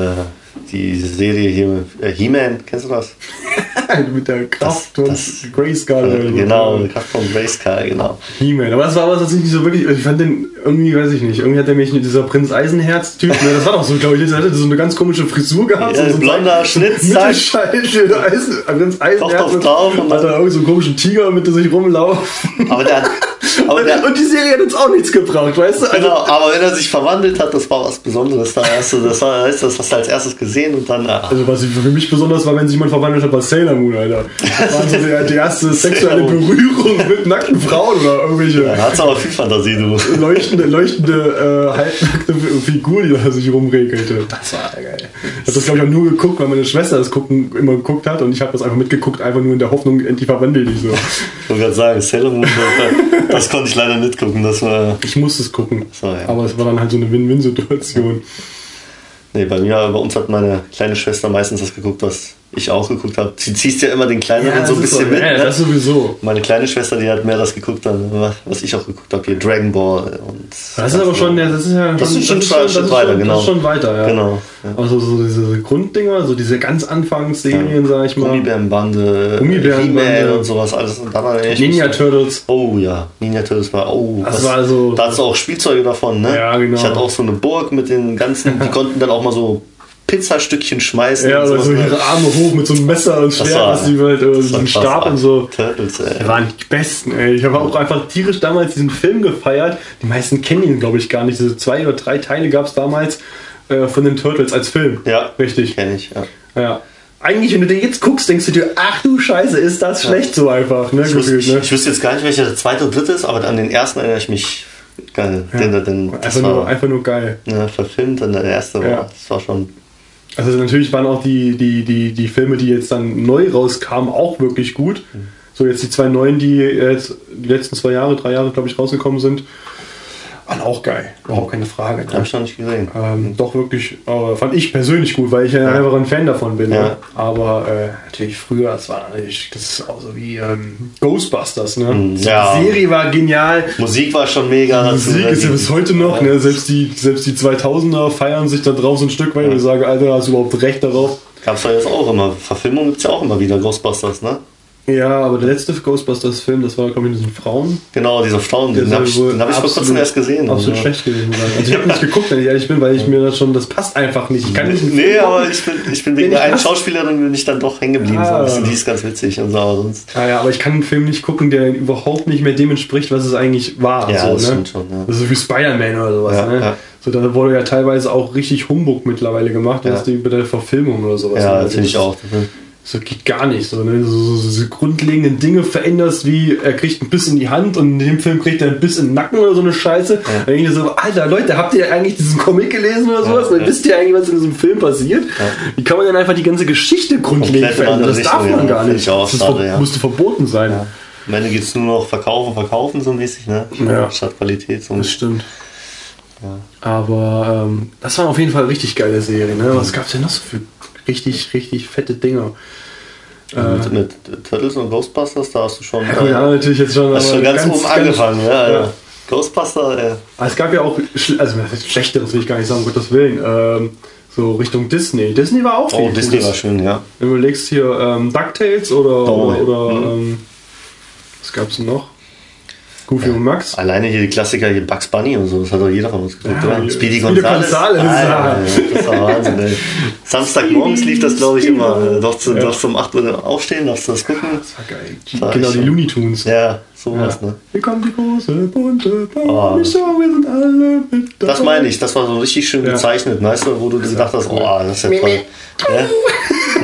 die Serie hier, äh, He-Man, kennst du das? Mit der Kraft von Grayskull. Äh, genau, die Kraft von Grayskull, genau. He-Man, aber das war was, was ich nicht so wirklich, ich fand den irgendwie, weiß ich nicht, irgendwie hat der mich, dieser Prinz Eisenherz-Typ, ne, das war doch so, glaube ich, der hatte so eine ganz komische Frisur gehabt. Ja, so blonder Schnitt, Mittelscheitel, der Eisen, Prinz Eisenherz. Doch, drauf. Und hat da irgendwie so einen komischen Tiger mit sich rumlaufen. Aber der hat aber und, der, und, die Serie hat uns auch nichts gebraucht, weißt du? Also, genau, aber wenn er sich verwandelt hat, das war was Besonderes. Da hast du, das, war, das hast du als erstes gesehen und dann. Ach. Also, was für mich besonders war, wenn sich jemand verwandelt hat, war Sailor Moon, Alter. Das war so die, die erste sexuelle Berührung mit nackten Frauen oder irgendwelche. Ja, hat's aber viel Fantasie, du. Leuchtende, leuchtende äh, halbnackte Figur, die da sich rumregelte. Das war geil. Ich habe das, glaube ich, auch nur geguckt, weil meine Schwester das gucken, immer geguckt hat und ich habe das einfach mitgeguckt, einfach nur in der Hoffnung, endlich verwandelt die so. Ich wollte gerade sagen, Sailor Moon, das konnte ich leider nicht gucken. Das war ich musste es gucken. So, ja. Aber es war dann halt so eine Win-Win-Situation. Nee, bei mir, bei uns hat meine kleine Schwester meistens das geguckt, was ich auch geguckt habe. Sie ziehst ja immer den Kleineren ja, so ein bisschen so, mit. Ja, ne? das sowieso. Meine kleine Schwester, die hat mehr das geguckt, dann, was ich auch geguckt habe, hier Dragon Ball. Und das ist aber schon, ja, das ist ja das schon, ist schon, das ist schon, weiter, genau. Das ist schon weiter, ja. Genau. Ja. Also so diese Grunddinger, so diese ganz Anfangsserien, ja. sag ich mal. Gummibärenbande, Gummibärenbande und sowas, alles. Und dann Ninja Turtles. Oh ja, Ninja Turtles war, oh. Das, das war also, da hast du auch Spielzeuge davon, ne? Ja, genau. Ich hatte auch so eine Burg mit den ganzen, die konnten dann auch mal so Pizzastückchen schmeißen. Ja, oder so ihre Arme hoch mit so einem Messer und Schwert, dass die halt äh, so einen Stab und so. Turtles, ey. Die waren die besten, ey. Ich habe auch einfach tierisch damals diesen Film gefeiert. Die meisten kennen ihn, glaube ich, gar nicht. Diese zwei oder drei Teile gab es damals äh, von den Turtles als Film. Ja. Richtig. Kenne ich, ja. Ja. Eigentlich, wenn du den jetzt guckst, denkst du dir, ach du Scheiße, ist das ja. schlecht so einfach. Ne, ich, gefühlt, wusste, ne? ich, wüsste jetzt gar nicht, welcher der zweite und dritte ist, aber an den ersten erinnere ich mich geil. Ja. Den, den, einfach, war, nur, einfach nur geil. Ja, verfilmt und der erste war, das war schon also natürlich waren auch die, die, die, die Filme, die jetzt dann neu rauskamen, auch wirklich gut. Mhm. So jetzt die zwei neuen, die jetzt die letzten zwei Jahre, drei Jahre, glaube ich, rausgekommen sind, waren auch geil, überhaupt keine Frage. Ne? Habe ich noch nicht gesehen. Ähm, doch wirklich, äh, fand ich persönlich gut, weil ich ja, einfach ein Fan davon bin. Ja. Ne? Aber äh, natürlich früher, das war natürlich, das ist auch so wie ähm, Ghostbusters. Ne? Mhm, ja. Die Serie war genial. Musik war schon mega. Musik ist ja bis heute noch. Ja. Ne? Selbst, die, selbst die 2000er feiern sich da drauf so ein Stück weit. Ja. Ich sage, Alter, hast du überhaupt recht darauf? Gab es ja jetzt auch immer. Verfilmungen gibt es ja auch immer wieder, Ghostbusters, ne? Ja, aber der letzte Ghostbusters-Film, das war, glaube ich, mit diesen Frauen. Genau, dieser Frauen, den habe ich, hab ich vor kurzem erst gesehen. Absolut ja. schlecht gewesen sein. Also ich habe nicht geguckt, wenn ich ehrlich bin, weil ich mir das schon, das passt einfach nicht. Ich kann nicht nee, aber ich bin, ich bin wegen der einen Schauspielerin bin ich dann doch hängen geblieben. Ah. So. Die ist ganz witzig und so, aber sonst. Ja, ja, aber ich kann einen Film nicht gucken, der überhaupt nicht mehr dem entspricht, was es eigentlich war. Ja, so, das ne? stimmt schon. Ja. Das ist wie Spider-Man oder sowas. Ja, ne? ja. So, da wurde ja teilweise auch richtig Humbug mittlerweile gemacht, ja. die, bei der Verfilmung oder sowas. Ja, das finde ich auch. So geht gar nicht. So, ne? so, so, so grundlegenden Dinge veränderst, wie er kriegt ein Biss in die Hand und in dem Film kriegt er ein Biss in den Nacken oder so eine Scheiße. Ja. Dann denke ich so, Alter, Leute, habt ihr eigentlich diesen Comic gelesen oder sowas? Ja, ja. Wisst ihr eigentlich, was in diesem Film passiert? Ja. Wie kann man denn einfach die ganze Geschichte grundlegend verändern? Das darf man gar nicht. Auch das schade, musste verboten sein. Ja. Am Ende geht es nur noch verkaufen, verkaufen so mäßig, ne? Ja. Statt Qualität. So das stimmt. Aber ähm, das waren auf jeden Fall richtig geile Serien. Ne? Was gab es denn noch so für richtig, richtig fette Dinger? Äh, mit, mit, Turtles und Ghostbusters, da hast du schon. Ja, ja natürlich jetzt schon. Hast schon ganz, ganz oben angefangen, ganz, ja, ja. Ghostbuster, ja. Es gab ja auch, also schlechteres will ich gar nicht sagen, um Gottes Willen. Ähm, so Richtung Disney. Disney war auch Oh, Disney war schön, ja. Wenn du überlegst hier ähm, DuckTales oder, oh, oder, oder mhm. ähm, was gab's denn noch? Goofy und Max. Alleine hier die Klassiker, hier Bugs Bunny und so, das hat doch jeder von uns geguckt, Ja, oder? Speedy Gonzales. Gonzales, Alter, ja. das war Wahnsinn, ey. Samstagmorgens lief das, glaube ich, immer. Doch, zu, doch zum 8 Uhr aufstehen, darfst du das gucken. Das war geil. War genau, die Looney Tunes. Ja, sowas, ne? Hier kommt die große, bunte Oh. Party-Show, wir sind alle mit dabei. Das meine ich, das war so richtig schön Ja. gezeichnet, weißt du, wo du dir gedacht hast, oh, das ist ja toll.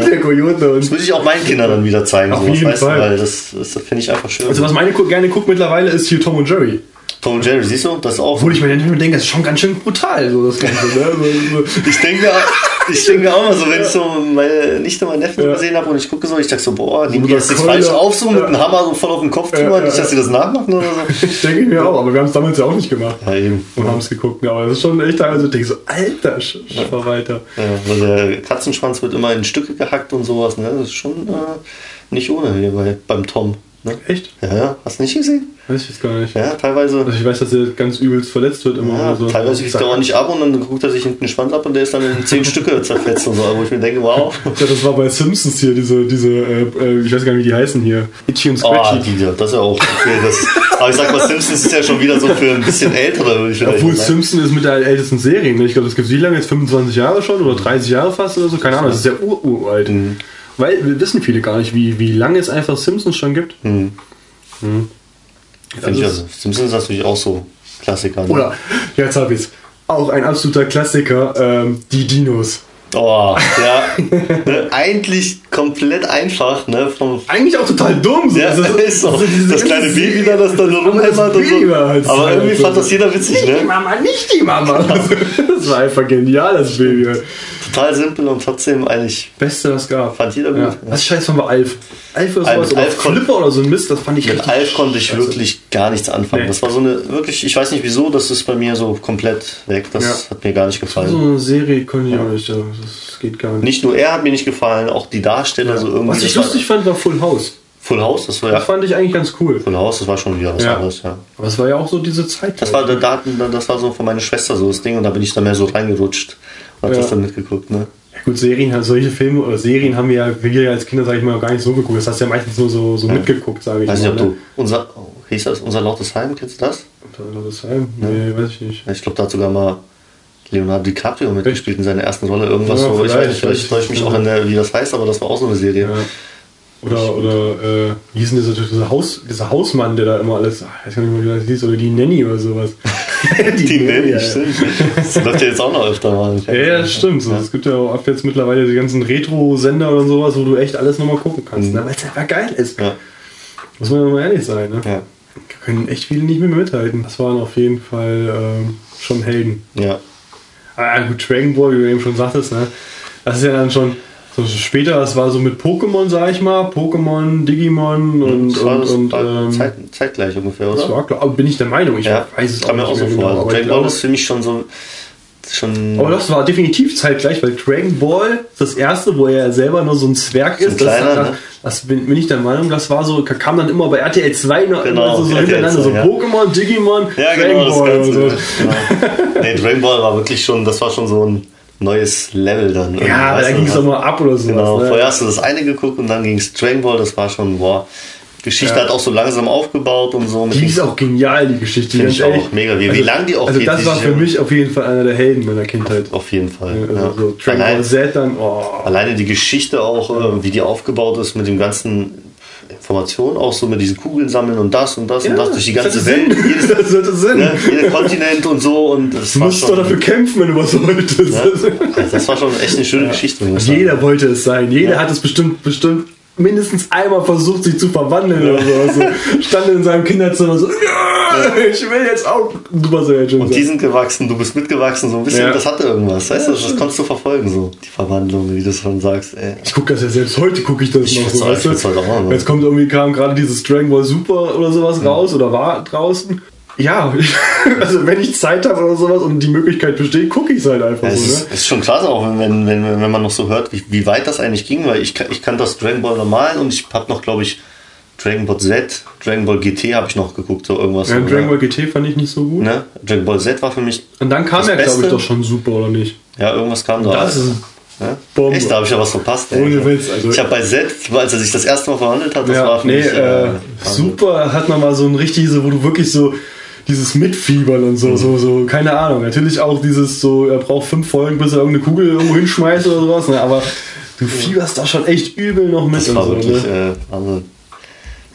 Ja, Der Coyote und das würde ich auch meinen Kindern dann wieder zeigen, Auf jeden weißt du, Fall. weil das, das finde ich einfach schön. Also was meine Ku- gerne guckt mittlerweile ist hier Tom und Jerry. Tom und Jerry, siehst du, das auch. Obwohl ich mir manchmal denke, das ist schon ganz schön brutal, so das Ganze. Ne? So, so. Ich denke ich denke auch mal so, wenn ich so meine Nichte, meinen Neffen Ja. gesehen habe und ich gucke so, ich dachte so, boah, nehmen die der das jetzt Keule. falsch auf, so mit Ja. dem Hammer so voll auf den Kopf drüber, ja, nicht, dass sie das nachmachen oder so. Ich denke mir auch, aber wir haben es damals ja auch nicht gemacht. Ja, eben. Und haben es geguckt. Ja, aber das ist schon echt teilweise, ich denke so, alter Sch. Ja, also der Katzenschwanz wird immer in Stücke gehackt und sowas, ne? Das ist schon äh, nicht ohne hier bei, beim Tom. Ne? Echt? Ja, ja, hast du nicht gesehen? Weiß ich jetzt gar nicht. Ja, teilweise. Also ich weiß, dass er ganz übelst verletzt wird immer. Ja, oder so. teilweise kriegt er auch nicht ab und dann guckt er sich hinten den Schwanz ab und der ist dann in zehn Stücke zerfetzt und so, wo ich mir denke, wow. Ja, das war bei Simpsons hier, diese, diese äh, äh, ich weiß gar nicht, wie die heißen hier. Itchy und Oh, Scratchy. die, das ist ja auch okay. Das, aber ich sag mal, Simpsons ist ja schon wieder so für ein bisschen ältere, würde ich vielleicht Obwohl sagen. Simpson ist mit der ältesten Serie. Ne? Ich glaube, das gibt es wie lange jetzt? 25 Jahre schon oder 30 Jahre fast oder so? Keine Ahnung, das ist ja ur uralt. Mhm. Weil wir wissen viele gar nicht, wie, wie lange es einfach Simpsons schon gibt. Hm. Finde ich also. Simpsons ist natürlich auch so Klassiker. Ne? Oder, jetzt habe ich Auch ein absoluter Klassiker, ähm, die Dinos. Oh, ja. ne, eigentlich komplett einfach, ne? Vom, Eigentlich auch total dumm. So. ja, Also, ist so. also diese das kleine Baby da, das da so rumhämmert und so. halt Aber so. irgendwie fand das jeder witzig, Nicht die ne? Mama, nicht die Mama. Das war einfach genial, das Baby. Total simpel und trotzdem eigentlich Beste, was gab. fand jeder gut. Ja. Was scheiß von bei Alf? Alf oder Alf- sowas? Oder Alf Flipper oder so ein Mist, das fand ich Mit richtig Alf konnte ich scheiße. wirklich gar nichts anfangen. Nee. Das war so eine, wirklich, ich weiß nicht wieso, das ist bei mir so komplett weg. Das Ja. hat mir gar nicht gefallen. So eine Serie konnte ich auch nicht. ja, Das geht gar nicht. Nicht nur er hat mir nicht gefallen, auch die Darsteller so irgendwie. Was ich das lustig fand, war Full House. Full House, das war Das ja. fand ich eigentlich ganz cool. Full House, das war schon wieder was Ja. anderes, ja. Aber es war ja auch so diese Zeit. Das war, da, da- das war so von meiner Schwester so das Ding und da bin ich dann mehr so reingerutscht hab Ja. das dann mitgeguckt, ne? Ja, gut, Serien, halt solche Filme oder Serien haben wir ja, wir ja als Kinder, sag ich mal, gar nicht so geguckt. Das hast du ja meistens nur so, so mitgeguckt, sage ich Weiß mal. nicht, ob ne? du unser, oh, hieß das, unser lautes Heim, kennst du das? Unter das Heim? Nee, weiß ich nicht. Ja, Ich glaube, da hat sogar mal Leonardo DiCaprio mitgespielt in seiner ersten Rolle. Irgendwas Ja, so, ich weiß nicht, vielleicht täusche ich mich ja. auch in der, wie das heißt, aber das war auch so eine Serie. Ja. Oder, oder, äh, wie hieß denn dieser, dieser, Haus, dieser Hausmann, der da immer alles, ich weiß gar nicht mehr, wie das hieß, oder die Nanny oder sowas. Die Nanny, ja. stimmt. Das läuft ja jetzt auch noch öfter mal. Ja, ja, stimmt. So, Es gibt ja auch ab jetzt mittlerweile die ganzen Retro-Sender oder sowas, wo du echt alles nochmal gucken kannst, ne? weil es einfach geil ist. Ja, Muss man ja mal ehrlich sein. Ne? ja, Da können echt viele nicht mehr mithalten. Das waren auf jeden Fall ähm, schon Helden. ja. Ah, gut, Dragon Ball, wie du eben schon sagtest, ne? Das ist ja dann schon so später, das war so mit Pokémon, sag ich mal. Pokémon, Digimon und, Das war, das und war ähm, Zeit, zeitgleich ungefähr, das oder? war klar. Aber bin ich der Meinung, ich Ja, weiß es auch so nicht mehr Also genau, Dragon Ball ist für mich schon so. Schon aber das war definitiv zeitgleich, weil Dragon Ball das erste, wo er selber nur so ein Zwerg So ein ist. kleiner, das, ne? das bin, bin ich der Meinung, das war so, kam dann immer bei RTL 2 noch Genau, so, so hintereinander, 2, so ja. Pokémon, Digimon, Ja, Dragon genau, das Ball Ganze. oder so. Genau. nee, Dragon Ball war wirklich schon, das war schon so ein neues Level dann. Ja, da ging es was- doch mal ab oder so. Genau, ne? vorher hast du das eine geguckt und dann ging es Dragon Ball, das war schon, boah, Geschichte Ja. hat auch so langsam aufgebaut und so. Die ist auch genial, die Geschichte. Finde ich auch mega. Wie- wie lang die auch Also geht, das war für ja- mich auf jeden Fall einer der Helden meiner Kindheit. Auf jeden Fall. Also ja. so Dragon Ball Z dann, oh. alleine die Geschichte auch, äh, wie die aufgebaut ist mit dem ganzen Informationen, auch so mit diesen Kugeln sammeln und das und das und das durch die ganze Welt. Sinn. Jedes, das hatte Sinn. ne, jeder Kontinent und so und das Du musst doch dafür kämpfen, wenn du was wolltest. also das war schon echt eine schöne Geschichte. muss ich sagen. Jeder wollte es sein. Jeder Ja. hat es bestimmt, bestimmt mindestens einmal versucht, sich zu verwandeln oder so. Also stand in seinem Kinderzimmer so, ja, ich will jetzt auch Super Saiyajin Und die sind gewachsen, du bist mitgewachsen, so ein bisschen, Ja. das hatte irgendwas, weißt du, das konntest du verfolgen, so, die Verwandlung, wie du es schon sagst, ey. Ich gucke das ja selbst heute, gucke ich das Ich noch so. Weißt du? halt auch mal? Jetzt kommt irgendwie, kam gerade dieses Dragon Ball Super oder sowas raus oder war draußen. Ja, also wenn ich Zeit habe oder sowas und die Möglichkeit besteht, gucke ich es halt einfach es so. ist, Ne? ist schon krass auch, wenn, wenn, wenn, wenn man noch so hört, wie, wie weit das eigentlich ging, weil ich, kann- ich kann das Dragon Ball normal und ich habe noch, glaube ich, Dragon Ball Z, Dragon Ball GT habe ich noch geguckt, so irgendwas. Ja, so, Dragon? Ball GT fand ich nicht so gut. Ne? Dragon Ball Z war für mich, Und dann kam ja, glaube ich, doch schon Super, oder nicht? ja, irgendwas kam da. Das ist, Ja? Echt, da habe ich ja was verpasst. Ey. Ohne Witz. Also ich habe bei Z, als er sich das erste Mal verhandelt hat, das ja, war für nee, mich... Äh, äh, super, hat man mal so ein richtiges, wo du wirklich so dieses Mitfiebern und so, mhm. so, so, keine Ahnung. Natürlich auch dieses so, er braucht fünf Folgen, bis er irgendeine Kugel irgendwo hinschmeißt oder sowas, ne? aber du fieberst da schon echt übel noch mit. Das war so, wirklich, ne? äh, also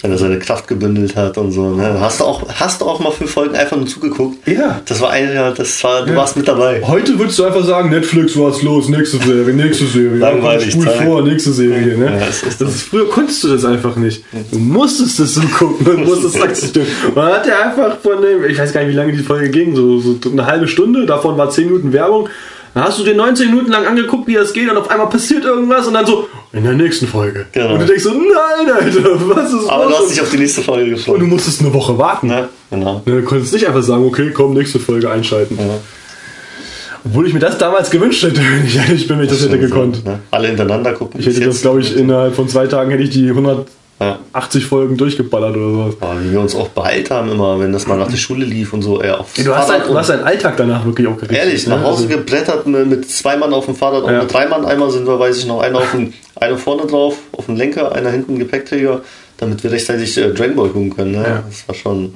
wenn er seine Kraft gebündelt hat und so. Ne? Hast, du auch, hast du auch mal fünf Folgen einfach nur zugeguckt? Ja. Das war eine, das war, du ja. warst mit dabei. Heute würdest du einfach sagen, Netflix, was los, nächste Serie, nächste Serie. Langweilig. Spul vor, nächste Serie. Ne? Ja, das ist das ist, früher konntest du das einfach nicht. Du musstest das so gucken, du musstest akzeptieren. Man hat ja einfach von dem, ich weiß gar nicht, wie lange die Folge ging, so, so eine halbe Stunde, davon war zehn Minuten Werbung. Dann hast du dir 19 Minuten lang angeguckt, wie das geht, und auf einmal passiert irgendwas und dann so, in der nächsten Folge. Genau. Und du denkst so, nein, Alter, was ist Aber du hast dich auf die nächste Folge gefreut. Und du musstest eine Woche warten. Ja, genau. Du konntest nicht einfach sagen, okay, komm, nächste Folge einschalten. Ja. Obwohl ich mir das damals gewünscht hätte, wenn ich ehrlich bin, wenn ich das, das hätte gekonnt. So, ne? Alle hintereinander gucken. Ich hätte das, glaube ich, innerhalb von zwei Tagen hätte ich die 100 ja. 80 Folgen durchgeballert oder sowas. Oh, wie wir uns auch beeilt haben immer, wenn das mal nach der Schule lief und so. Ja, du, hast ein, du hast deinen Alltag danach wirklich auch gerichtet. Ehrlich, nach ne? Hause also, geblättert mit zwei Mann auf dem Fahrrad, auch ja. mit drei Mann. Einmal sind wir, weiß ich noch, einer, auf dem, einer vorne drauf, auf dem Lenker, einer hinten Gepäckträger, damit wir rechtzeitig äh, Dragon Ball gucken können. Ne? Ja. Das war schon...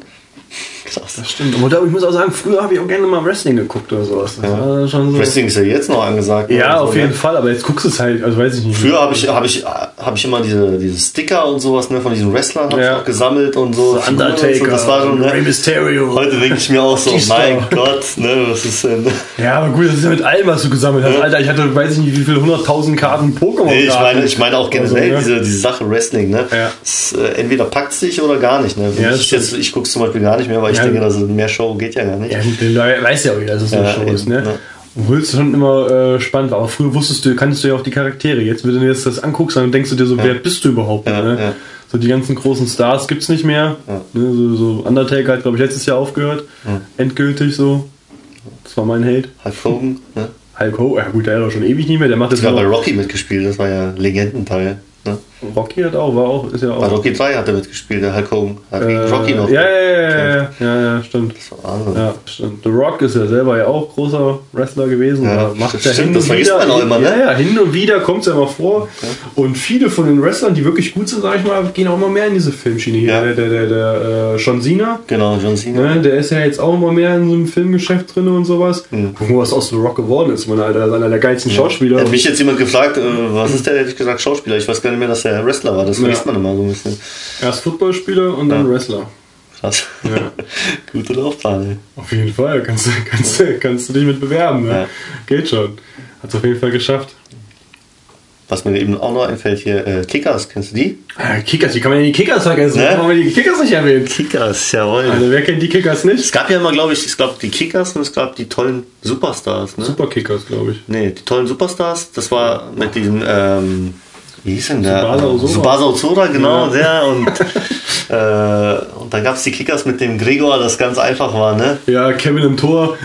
Krass. Das stimmt. Aber ich muss auch sagen, früher habe ich auch gerne mal Wrestling geguckt oder sowas. Ja. So Wrestling ist ja jetzt noch angesagt. Ja, auf so, jeden ne? Fall, aber jetzt guckst du es halt, also weiß ich nicht. Früher habe ich, hab ich, hab ich immer diese, diese Sticker und sowas ne, von diesen Wrestlern ja. auch gesammelt und so. so Undertaker, und so. das war schon, ne? Rey Mysterio. Heute denke ich mir auch so, mein Gott, ne, was ist denn? Ja, aber gut, das ist ja mit allem, was du gesammelt hast. Ja. Alter, ich hatte, weiß ich nicht, wie viele 100.000 Karten Pokémon. Nee, ich meine, ich meine auch generell also, ne? diese, diese Sache Wrestling, ne? Ja. Das, äh, entweder packt es sich oder gar nicht, ne? Ja, ich ich gucke es zum Beispiel gar nicht mehr, weil ich denke, dass es mehr Show geht ja gar nicht. Ja, du weißt ja auch wieder, dass es eine Show ist, ne? Obwohl es schon immer äh, spannend war. Aber früher wusstest du, kannst du ja auch die Charaktere. Jetzt, wenn du dir jetzt das anguckst, dann denkst du dir so, wer bist du überhaupt? ne? So die ganzen großen Stars gibt es nicht mehr. Ne? So, so, Undertaker hat, glaube ich, letztes Jahr aufgehört. Endgültig so. Das war mein Held. Hulk Hogan, ne? Hulk Hogan, ja gut, der hat auch schon ewig nicht mehr. Der macht das. Ich habe bei Rocky mitgespielt, das war ja Legendenteil. Ne? Rocky hat auch, war auch, ist ja auch. Bei Rocky 3 hat er mitgespielt, der Hulk Hogan. Hat äh, Rocky noch. Ja, ja, ja, ja, ja, ja, stimmt. Das war Wahnsinn. Ja, stimmt. The Rock ist ja selber ja auch großer Wrestler gewesen. Ja, macht stimmt, hin das vergisst man auch immer, ne? Ja, ja, hin und wieder kommt es ja mal vor. Okay. Und viele von den Wrestlern, die wirklich gut sind, sag ich mal, gehen auch immer mehr in diese Filmschiene hier. Ja. Der, der, der, der äh, John Cena. Genau, John Cena. Ne, der ist ja jetzt auch immer mehr in so einem Filmgeschäft drin und sowas. Mhm. Gucken, was aus The Rock geworden ist. Man, Alter, einer der geilsten Schauspieler. Hat mich jetzt jemand gefragt, äh, was ist der, hätte ich gesagt, Schauspieler. Ich weiß gar nicht mehr, dass der Wrestler war. Das vergisst man immer so ein bisschen. Erst Footballspieler und dann Wrestler. Krass. Ja. Gute Laufbahn. Auf jeden Fall. Kannst, kannst, kannst du dich mit bewerben. Ne? Ja. Geht schon. Hat es auf jeden Fall geschafft. Was mir eben auch noch einfällt hier, äh, Kickers, kennst du die? Äh, Kickers, wie kann man denn die Kickers vergessen? Ne? Warum haben wir die Kickers nicht erwähnt? Kickers, jawohl. Also wer kennt die Kickers nicht? Es gab ja immer, glaube ich, es gab die Kickers und es gab die tollen Superstars. Ne? Superkickers, glaube ich. Nee, die tollen Superstars, das war mit diesem, ähm, wie hieß denn der? Subasa Ozora, genau, ja. der. Und, äh, und dann gab es die Kickers mit dem Gregor, das ganz einfach war, ne? Ja, Kevin im Tor.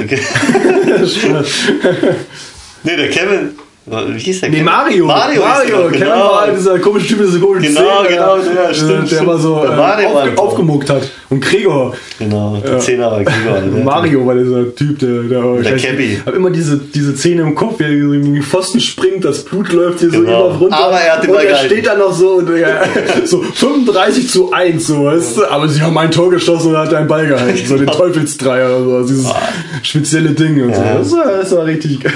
nee, der Kevin, wie hieß der? Nee, Mario. Mario, Mario. Genau. war dieser komische Typ, dieser komische Genau, Zehner, genau, der, stimmt. Der immer so äh, auf, aufgemuckt hat. Und Gregor. Genau, der ja. Zehner war Gregor. Mario war dieser Typ, der. Der, der Cappy. Ich habe immer diese, diese Szene im Kopf, wie er gegen die Pfosten springt, das Blut läuft hier genau. so immer runter. Aber er hat den Und er steht da noch so, und, ja, so 35 zu 1, so, weißt du? Aber sie haben ein Tor geschossen und er hat einen Ball gehalten. So den Teufelsdreier oder so. Dieses spezielle Ding und so. Das war, das war richtig geil.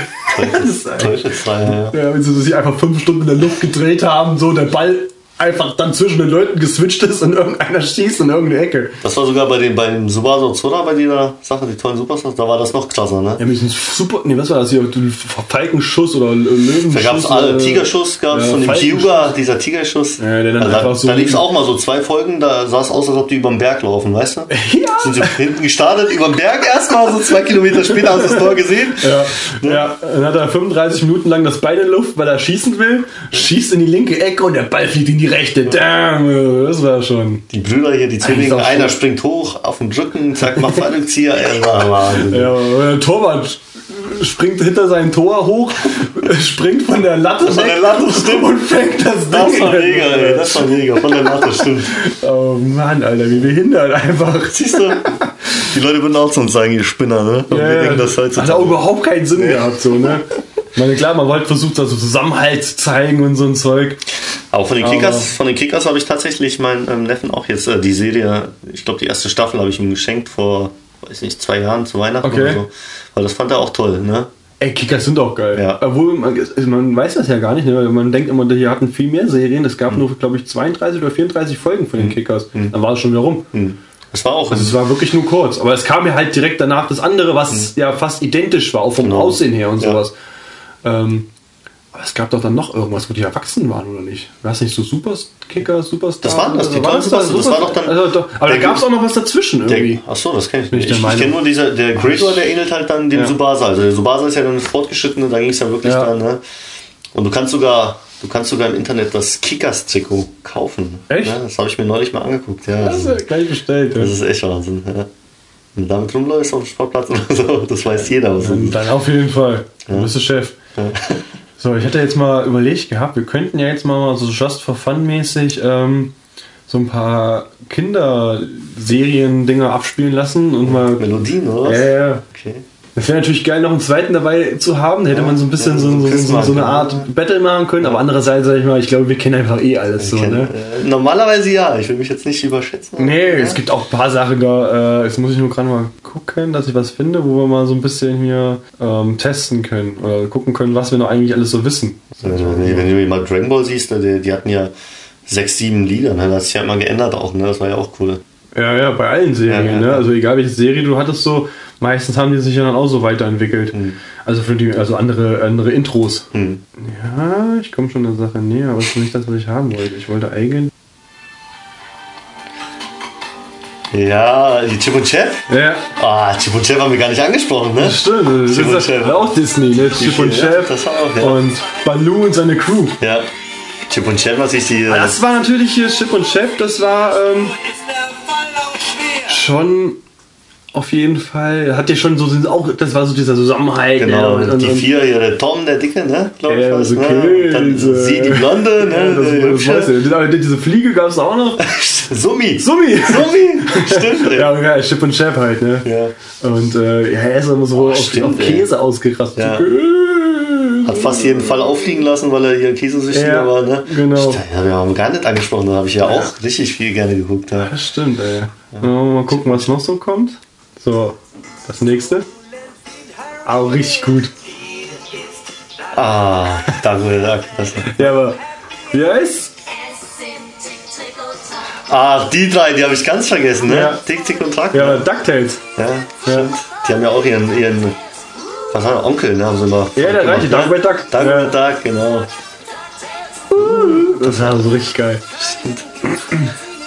Teufelsdreier, ja. Ja, wenn sie sich einfach fünf Stunden in der Luft gedreht haben, so der Ball einfach dann zwischen den Leuten geswitcht ist und irgendeiner schießt in irgendeine Ecke. Das war sogar bei dem beim Subaru Zora bei dieser Sache, die tollen Superstars, da war das noch krasser, ne? Ja, mit diesem super, nee, was war das hier? Falkenschuss oder Löwenschuss? Da gab es alle, Tigerschuss gab es ja, von dem Kyuga, dieser Tigerschuss. Ja, der dann also einfach da, so da lief es auch mal so zwei Folgen, da sah es aus, als ob die über den Berg laufen, weißt du? Ja. Sind sie hinten gestartet, über den Berg erstmal, so zwei Kilometer später hast du das Tor gesehen. Ja. ja. ja, dann hat er 35 Minuten lang das Bein in Luft, weil er schießen will, schießt in die linke Ecke und der Ball fliegt in die rechte. Da das war schon. Die Brüder hier, die Zwillinge, einer springt hoch auf den Rücken, zack, macht Fallrückzieher. ja, der Torwart springt hinter sein Tor hoch, springt von der Latte, von der Latte stimmt. und fängt das Ding. Das war mega, ey. Das war mega. Von der Latte, stimmt. Oh Mann, Alter, wie behindert einfach. Siehst du? Die Leute würden auch zu uns sagen, ihr Spinner, ne? Und ja, wir denken, das heutzutage. Hat auch überhaupt keinen Sinn nee. gehabt, so, ne? meine, klar, man wollte versucht, also Zusammenhalt zu zeigen und so ein Zeug. Auch von den Kickers, von den Kickers habe ich tatsächlich meinen ähm, Neffen auch jetzt äh, die Serie, ich glaube die erste Staffel habe ich ihm geschenkt vor, weiß nicht, zwei Jahren zu Weihnachten okay. oder so. Weil das fand er auch toll, ne? Ey, Kickers sind auch geil. Ja. Obwohl, man, man weiß das ja gar nicht, ne? man denkt immer, die hatten viel mehr Serien. Es gab mhm. nur, glaube ich, 32 oder 34 Folgen von den mhm. Kickers. Mhm. Dann war es schon wieder rum. Mhm. Das war auch. Also es war wirklich nur kurz. Aber es kam ja halt direkt danach das andere, was mhm. ja fast identisch war, auch vom genau. Aussehen her und ja. sowas. Ähm, aber es gab doch dann noch irgendwas, wo die erwachsen waren, oder nicht? War es nicht so Superkicker, Superstar? Das waren das, die tollen Superstars. Das war doch dann. Also, doch, aber da gab es auch noch was dazwischen irgendwie. Der, achso, das kenne ich nicht. Ich, ich kenne nur dieser, der Gregor, der ähnelt halt dann dem ja. Subasa. Also der Subasa ist ja dann fortgeschritten und da ging es ja wirklich ja. dann, ne? Und du kannst sogar, du kannst sogar im Internet das Kickers-Trikot kaufen. Echt? Ja, das habe ich mir neulich mal angeguckt. Ja, das, ist gleich bestellt. Das ist echt Wahnsinn. Ja. Wenn du damit rumläufst auf dem Sportplatz oder so, das weiß jeder. Was dann, dann auf jeden Fall. Du bist der Chef. So, ich hatte jetzt mal überlegt gehabt, wir könnten ja jetzt mal so just for fun mäßig ähm, so ein paar Kinderserien-Dinger abspielen lassen und mal. Melodien, oder? Ja, ja. Okay. Es wäre natürlich geil, noch einen zweiten dabei zu haben. Da hätte man so ein bisschen ja, so, so, so, so, eine Art Battle machen können. Aber andererseits, sag ich mal, ich glaube, wir kennen einfach eh alles so. Ne? Äh, normalerweise ja. Ich will mich jetzt nicht überschätzen. Nee, ja. es gibt auch ein paar Sachen da. Äh, jetzt muss ich nur gerade mal gucken, dass ich was finde, wo wir mal so ein bisschen hier ähm, testen können. Oder gucken können, was wir noch eigentlich alles so wissen. Also, wenn du mal Dragon Ball siehst, die, die hatten ja sechs, sieben Lieder. Ne? Das hat sich ja immer geändert auch. Ne? Das war ja auch cool. Ja, ja, bei allen Serien. Ja, ne? Also egal welche Serie du hattest, so meistens haben die sich ja dann auch so weiterentwickelt. Mhm. Also für die, also andere, andere Intros. Mhm. Ja, ich komme schon der Sache näher, aber es ist nicht das, was ich haben wollte. Ich wollte eigentlich. Ja, die Chip und Chap? Ja. Ah, Chip und Chap haben wir gar nicht angesprochen, ne? Das stimmt, das Chip ist ja auch Disney, ne? Chip und Chap ja, auch, ja. und Baloo und seine Crew. Ja. Chip und Chap, was ich die. Das war natürlich hier Chip und Chap, das war ähm, schon auf jeden Fall. Hat ja schon so, auch, das war so dieser Zusammenhalt. Genau, ne? und, die vier, der Tom, der Dicke, ne? Glaube ich. Ja, was, okay, ne? dann sie, die Blonde, ne? Ja, das, das weißt du. Diese Fliege gab es auch noch. Summi. Summi. Summi. Stimmt, ja. Ja, Chip und Chap halt, ne? Ja. Und äh, ja, er ist immer so oh, auf, stimmt, auf, Käse ey. ausgerastet. Ja. Hat fast jeden Fall auffliegen lassen, weil er hier Käsesüchtiger ja, war, ne? Genau. Ja, wir haben gar nicht angesprochen, da habe ich ja, auch richtig viel gerne geguckt. Ja. Das stimmt, ey. Mal gucken, was noch so kommt. So, das nächste. Auch richtig gut. Ah, danke, danke. ja, aber wie heißt? Ah, die drei, die habe ich ganz vergessen, ne? Ja. Tick, Tick und Track. Ja, ne? DuckTales. Ja, ja. Die haben ja auch ihren, ihren was war der Onkel, ne? Haben sie mal. Ja, der reiche, Dagobert Duck. Dagobert ja. Duck, genau. Das war so richtig geil.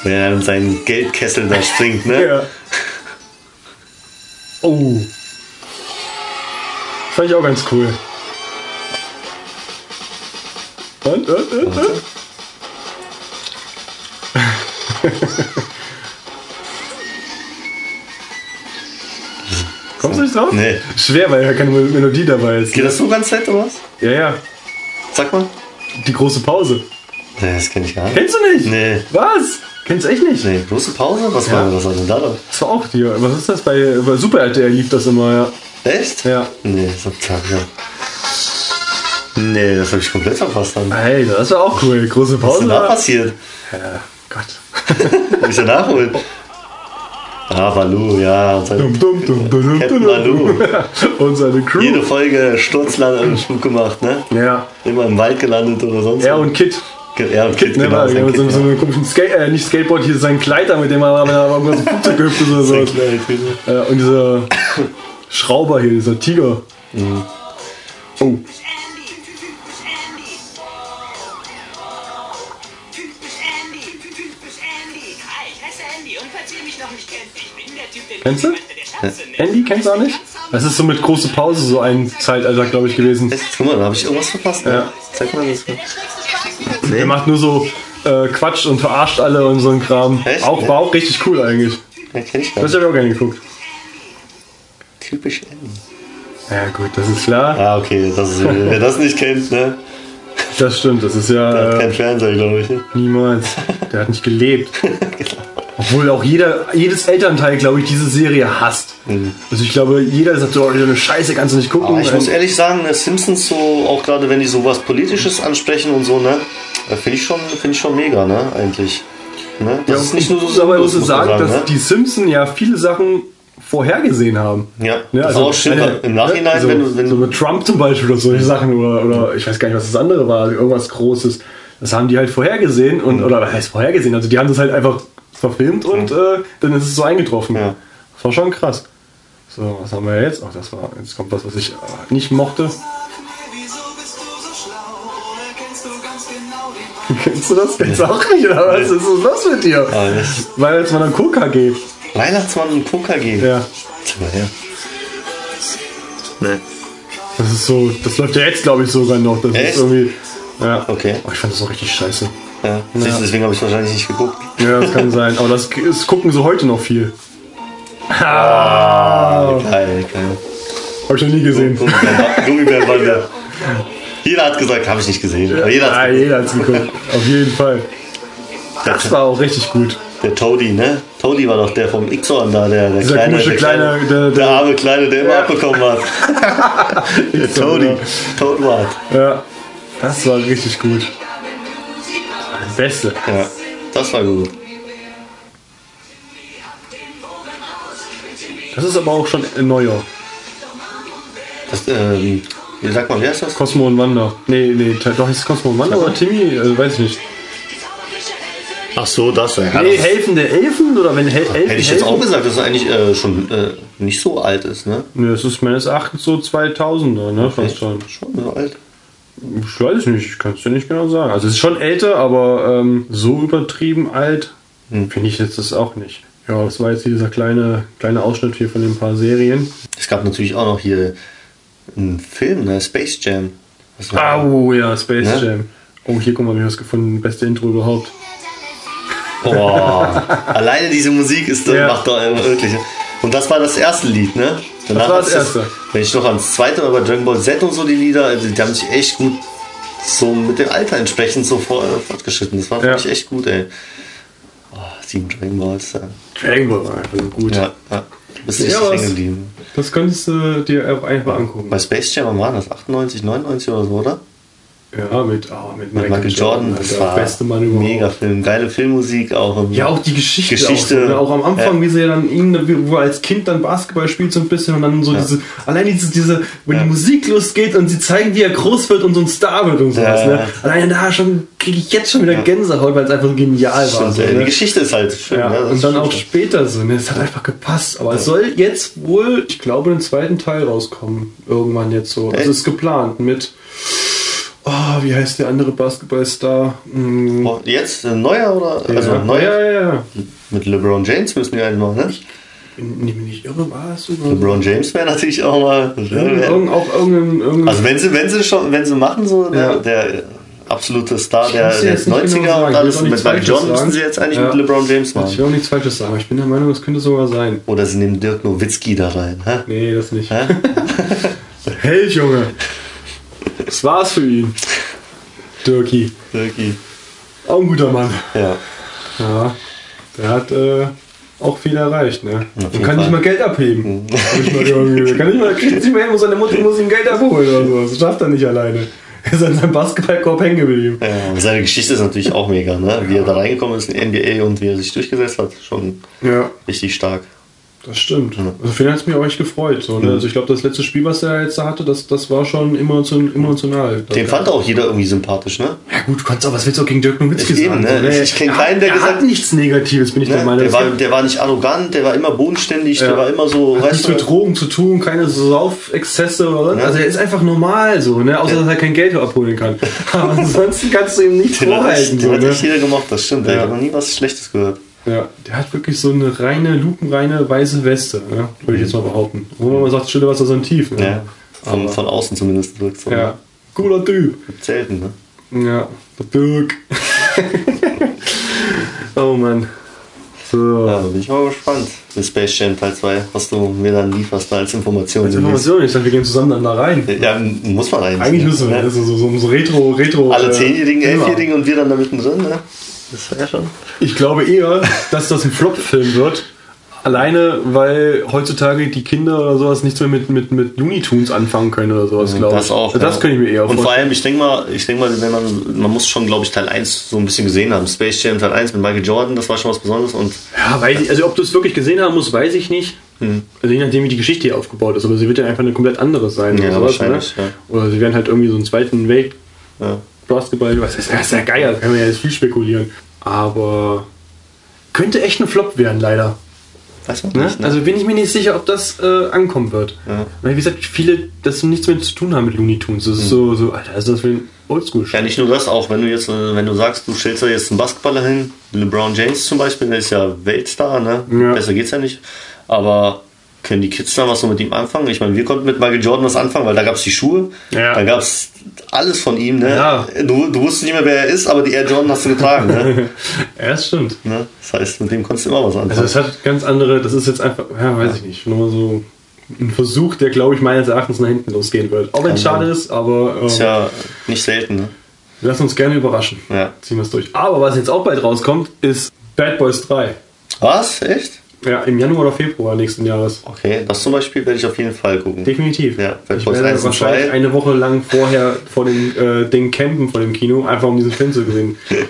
Wenn er in seinen Geldkessel da springt, ne? Ja. Oh. Fand ich auch ganz cool. Und, und, und, und. Kommst du nicht drauf? Nee. Schwer, weil ja keine Melodie dabei ist. Geht das so ganz fett oder was? Ja, ja. Sag mal. Die große Pause. Nee, das kenn ich gar nicht. Kennst du nicht? Nee. Was? Kennst du echt nicht? Nee, große Pause? Was ja. war, war denn da doch? Das war auch hier. Was ist das? Bei, bei Super RTL lief das immer, ja. Echt? Ja. Nee, so klar, ja. Nee, das habe ich komplett verpasst dann. Hey, das war auch cool. Große Pause. Was ist denn da passiert? Ja, Gott. Muss ich ja nachholen. Ah, Balu, ja. Dum, dum, dum, dum, Captain Balu. und seine Crew. Jede Folge Sturzland Flug gemacht, ne? Ja. Immer im Wald gelandet oder sonst Er und Kit. Er und Kit, ne, genau. Ja, so, so einen komischen Skate, äh, nicht Skateboard, hier sein Kleider, mit dem er irgendwas im Flugzeug gehüpft ist oder so. Äh, und dieser Schrauber hier, dieser Tiger. Mhm. Oh. Kennst du? Andy, kennst du auch nicht? Das ist so mit große Pause so ein Zeitalter, glaube ich, gewesen. Guck mal, da habe ich irgendwas verpasst. Ne? Ja. Zeig mal das. Nee. Der macht nur so äh, Quatsch und verarscht alle und so ein Kram. Echt? Auch, war auch richtig cool eigentlich. Das habe ich auch gerne geguckt. Typisch Andy. Ja gut, das ist klar. Ah, okay, das ist, wer das nicht kennt, ne? Das stimmt, das ist ja. Der hat keinen Fernseher, glaube ich. Niemals. Der hat nicht gelebt. genau. Obwohl auch jeder, jedes Elternteil, glaube ich, diese Serie hasst. Mhm. Also ich glaube, jeder sagt so, oh, eine Scheiße, kannst du nicht gucken. Aber ich muss ehrlich sagen, Simpsons so, auch gerade wenn die sowas Politisches ansprechen und so, ne, äh, finde ich schon, finde ich schon mega, ne, eigentlich. Ne? Das ja, ist nicht nur so. Aber ich muss sagen, sagen, dass ne? die Simpsons ja viele Sachen vorhergesehen haben. Ja, ne? das also, auch stimmt. Eine, Im Nachhinein, so, wenn du. Wenn so mit Trump zum Beispiel oder solche Sachen oder, oder ich weiß gar nicht, was das andere war, irgendwas Großes. Das haben die halt vorhergesehen und, oder was heißt vorhergesehen? Also die haben das halt einfach verfilmt und äh, dann ist es so eingetroffen. Ja. Das war schon krass. So, was haben wir jetzt? Ach, das war, jetzt kommt was, was ich äh, nicht mochte. Kennst du das? Kennst du auch nicht, oder was ist los mit dir? Weihnachtsmann und KKG. Weihnachtsmann und KKG? Ja. Mal her. Nee. Das ist so, das läuft ja jetzt, glaube ich, sogar noch. Das Echt? ist irgendwie. Ja. Okay. Oh, ich fand das auch richtig scheiße. Ja. ja. Deswegen habe ich wahrscheinlich nicht geguckt. Ja, das kann sein. Aber das, das gucken sie heute noch viel. Ah, geil, geil. Hab ich noch nie gesehen. Gummibärenbande. Jeder hat gesagt, habe ich nicht gesehen. Aber jeder hat ja, es geguckt. Auf jeden Fall. Das war auch richtig gut. Der Toady, ne? Toady war doch der vom Ixon da, der, der Dieser kleine, der, kleine, der, der, der, arme Kleine, der immer ja. abbekommen hat. der Toady. Toadwart. Ja, das war richtig gut. Das Beste. Ja, das war gut. Das ist aber auch schon ein neuer. Das, ähm, wie sagt man, wer ist das? Cosmo und Wanda. Nee, nee, doch ist es Cosmo und Wanda oder Timmy? Also, weiß ich nicht. Ach so, das. Ja, nee, das helfende Elfen oder wenn Hel Elfen. Hätte ich jetzt auch gesagt, dass es eigentlich äh, schon äh, nicht so alt ist, ne? Nee, es ist meines Erachtens so 2000er, ne? Okay. Fast schon. Schon so alt. Ich weiß es nicht, ich kann es dir nicht genau sagen. Also es ist schon älter, aber ähm, so übertrieben alt hm. finde ich jetzt das auch nicht. Ja, das war jetzt dieser kleine, kleine Ausschnitt hier von den paar Serien. Es gab natürlich auch noch hier einen Film, ne? Space Jam. Oh ja, Space ne? Jam. Oh, hier guck mal, wie ich das gefunden. Beste Intro überhaupt. Boah, alleine diese Musik ist, ja. macht doch wirklich. Und das war das erste Lied, ne? Danach das war das erste. Das, wenn ich noch ans zweite, aber bei Dragon Ball Z und so die Lieder, also die haben sich echt gut so mit dem Alter entsprechend so fortgeschritten. Das war ja. wirklich echt gut, ey. Oh, sieben Dragon Balls. Ja. Dragon Ball war einfach so gut. Ja, ja. Bist du ja, hängen geblieben. Das könntest du dir auch einfach angucken. Bei Space Jam war das 98, 99 oder so, oder? Ja, mit, oh, mit, Michael, Michael Jordan, Jordan das war beste Mann überhaupt. Mega Film, geile Filmmusik auch. Ja, auch die Geschichte. Geschichte auch, ne? auch am Anfang, ja. wie sie dann ihn, wo er als Kind dann Basketball spielt so ein bisschen und dann so ja. diese, allein diese, diese, wenn ja. die Musik losgeht und sie zeigen, wie er groß wird und so ein Star wird und sowas. Ne? Allein da schon kriege ich jetzt schon wieder Gänsehaut, weil es einfach so genial Stimmt, war. So, ne? Die Geschichte ist halt schön. Ja. und dann auch später so, ne? Es hat einfach gepasst. Aber es soll jetzt wohl, ich glaube, den zweiten Teil rauskommen. Irgendwann jetzt so. Es ist geplant mit Wie heißt der andere Basketballstar? Hm. Oh, jetzt ein neuer oder? Ja. Also neuer? Ja, ja, ja. Mit LeBron James müssen wir eigentlich noch, ne? Ich bin nicht, nicht irre, war es sogar? LeBron James wäre natürlich auch mal. Irgend, auch irgendein, irgendein, Also wenn sie, wenn sie schon, wenn sie machen so, ja. der, der absolute Star der, der 90er genau und alles mit Michael Jordan müssen sie jetzt eigentlich ja. mit LeBron James machen. Ich will auch nichts Falsches sagen, aber ich bin der Meinung, das könnte sogar sein. Oder sie nehmen Dirk Nowitzki da rein. Hä? Nee, das nicht. Held, Junge! Das war's für ihn. Dirki. Dirki. Auch ein guter Mann. Ja. Ja. Der hat äh, auch viel erreicht, ne? Und kann Fall. nicht mal Geld abheben. Mhm. kann nicht mal, kriegt nicht mehr hin, seine Mutter muss ihm Geld abholen oder so. Das schafft er nicht alleine. Er ist an seinem Basketballkorb hängen geblieben. Ja, seine Geschichte ist natürlich auch mega, ne? Wie er da reingekommen ist in die NBA und wie er sich durchgesetzt hat. Schon ja. richtig stark. Das stimmt. Also für den hat es mich auch echt gefreut. So, ne? Also ich glaube, das letzte Spiel, was er jetzt da hatte, das, das war schon emotional. Den fand auch jeder irgendwie sympathisch, ne? Ja gut, du kannst auch, was willst du auch gegen Dirk Nowitzki sagen? Ne? So, ne? Ich kenne keinen, der er gesagt hat nichts Negatives, bin ich ne? der Meinung. Der war, der war nicht arrogant, der war immer bodenständig, ja. der war immer so... Hat nichts mit Drogen zu tun, keine Saufexzesse oder ja. Also er ist einfach normal so, ne? Außer, ja. dass er kein Geld abholen kann. Aber ansonsten kannst du ihm nicht den vorhalten. Hat, so, den ne? hat nicht jeder gemacht, das stimmt. Ja. Ich habe noch nie was Schlechtes gehört. Ja, der hat wirklich so eine reine, lupenreine weiße Weste, ne? würde ich jetzt mal behaupten. Wo man sagt, stille Wasser sind tief. Ne? Ja, von, von außen zumindest wirkt so. Ja, cooler Typ. Selten, ne? Ja, der Dirk. oh Mann. So. Ja, bin ich mal gespannt. Mit Space Jam Teil 2, was du mir dann lieferst als Information. Als Information, ich dachte, wir gehen zusammen dann da rein. Ja, muss man rein. Eigentlich müssen wir, ja. also so, so, so Retro, Retro. Alle äh, Zehnjährigen, Elfjährigen und wir dann da mittendrin, ne? Das wäre schon. Ich glaube eher, dass das ein Flop-Film wird. Alleine, weil heutzutage die Kinder oder sowas nichts mehr mit, mit, mit Looney Tunes anfangen können oder sowas, glaube ich. Das auch. Das ja. kann ich mir eher Und vor allem, ich denke mal, ich denke mal, wenn man, man muss schon, glaube ich, Teil 1 so ein bisschen gesehen haben. Space Jam Teil 1 mit Michael Jordan, das war schon was Besonderes. Und Ja, weiß ich, also ob du es wirklich gesehen haben musst, weiß ich nicht. Also je nachdem, wie die Geschichte hier aufgebaut ist. Aber sie wird ja einfach eine komplett andere sein. Ja, oder sowas, wahrscheinlich, ne? ja. Oder sie werden halt irgendwie so einen zweiten Welt ja. Basketball, was ist, das ist ja geil, da kann man ja jetzt viel spekulieren. Aber könnte echt ein Flop werden, leider. weiß man Ne? nicht. Ne? Also bin ich mir nicht sicher, ob das äh, ankommen wird. Ja. Weil, wie gesagt, viele das nichts mehr zu tun haben mit Looney Tunes. Das ist so, so, Alter, ist das für ein oldschool ja, nicht nur das, auch wenn du jetzt, äh, wenn du sagst, du stellst da jetzt einen Basketballer hin, LeBron James zum Beispiel, der ist ja Weltstar, ne? Ja. Besser geht's ja nicht. Aber können die Kids da was so mit ihm anfangen? Ich meine, wir konnten mit Michael Jordan was anfangen, weil da gab es die Schuhe, Ja. da gab es alles von ihm, ne? Ja. Du, du wusstest nicht mehr, wer er ist, aber die Air Jordan hast du getragen, ne? Ja, das stimmt. ne? Das heißt, mit dem konntest du immer was anfangen. Also es hat ganz andere, das ist jetzt einfach, ja, weiß ich nicht, nur so ein Versuch, der glaube ich meines Erachtens nach hinten losgehen wird. Auch wenn es schade ist, aber ähm, ist ja nicht selten, ne? lassen uns gerne überraschen. Ja. Ziehen wir es durch. Aber was jetzt auch bald rauskommt, ist Bad Boys 3. Was? Echt? Ja, im Januar oder Februar nächsten Jahres. Okay, das zum Beispiel werde ich auf jeden Fall gucken. Definitiv. Ja, ich werde 1 und wahrscheinlich 2. eine Woche lang vorher vor dem äh, Ding campen vor dem Kino, einfach um diesen Film zu sehen.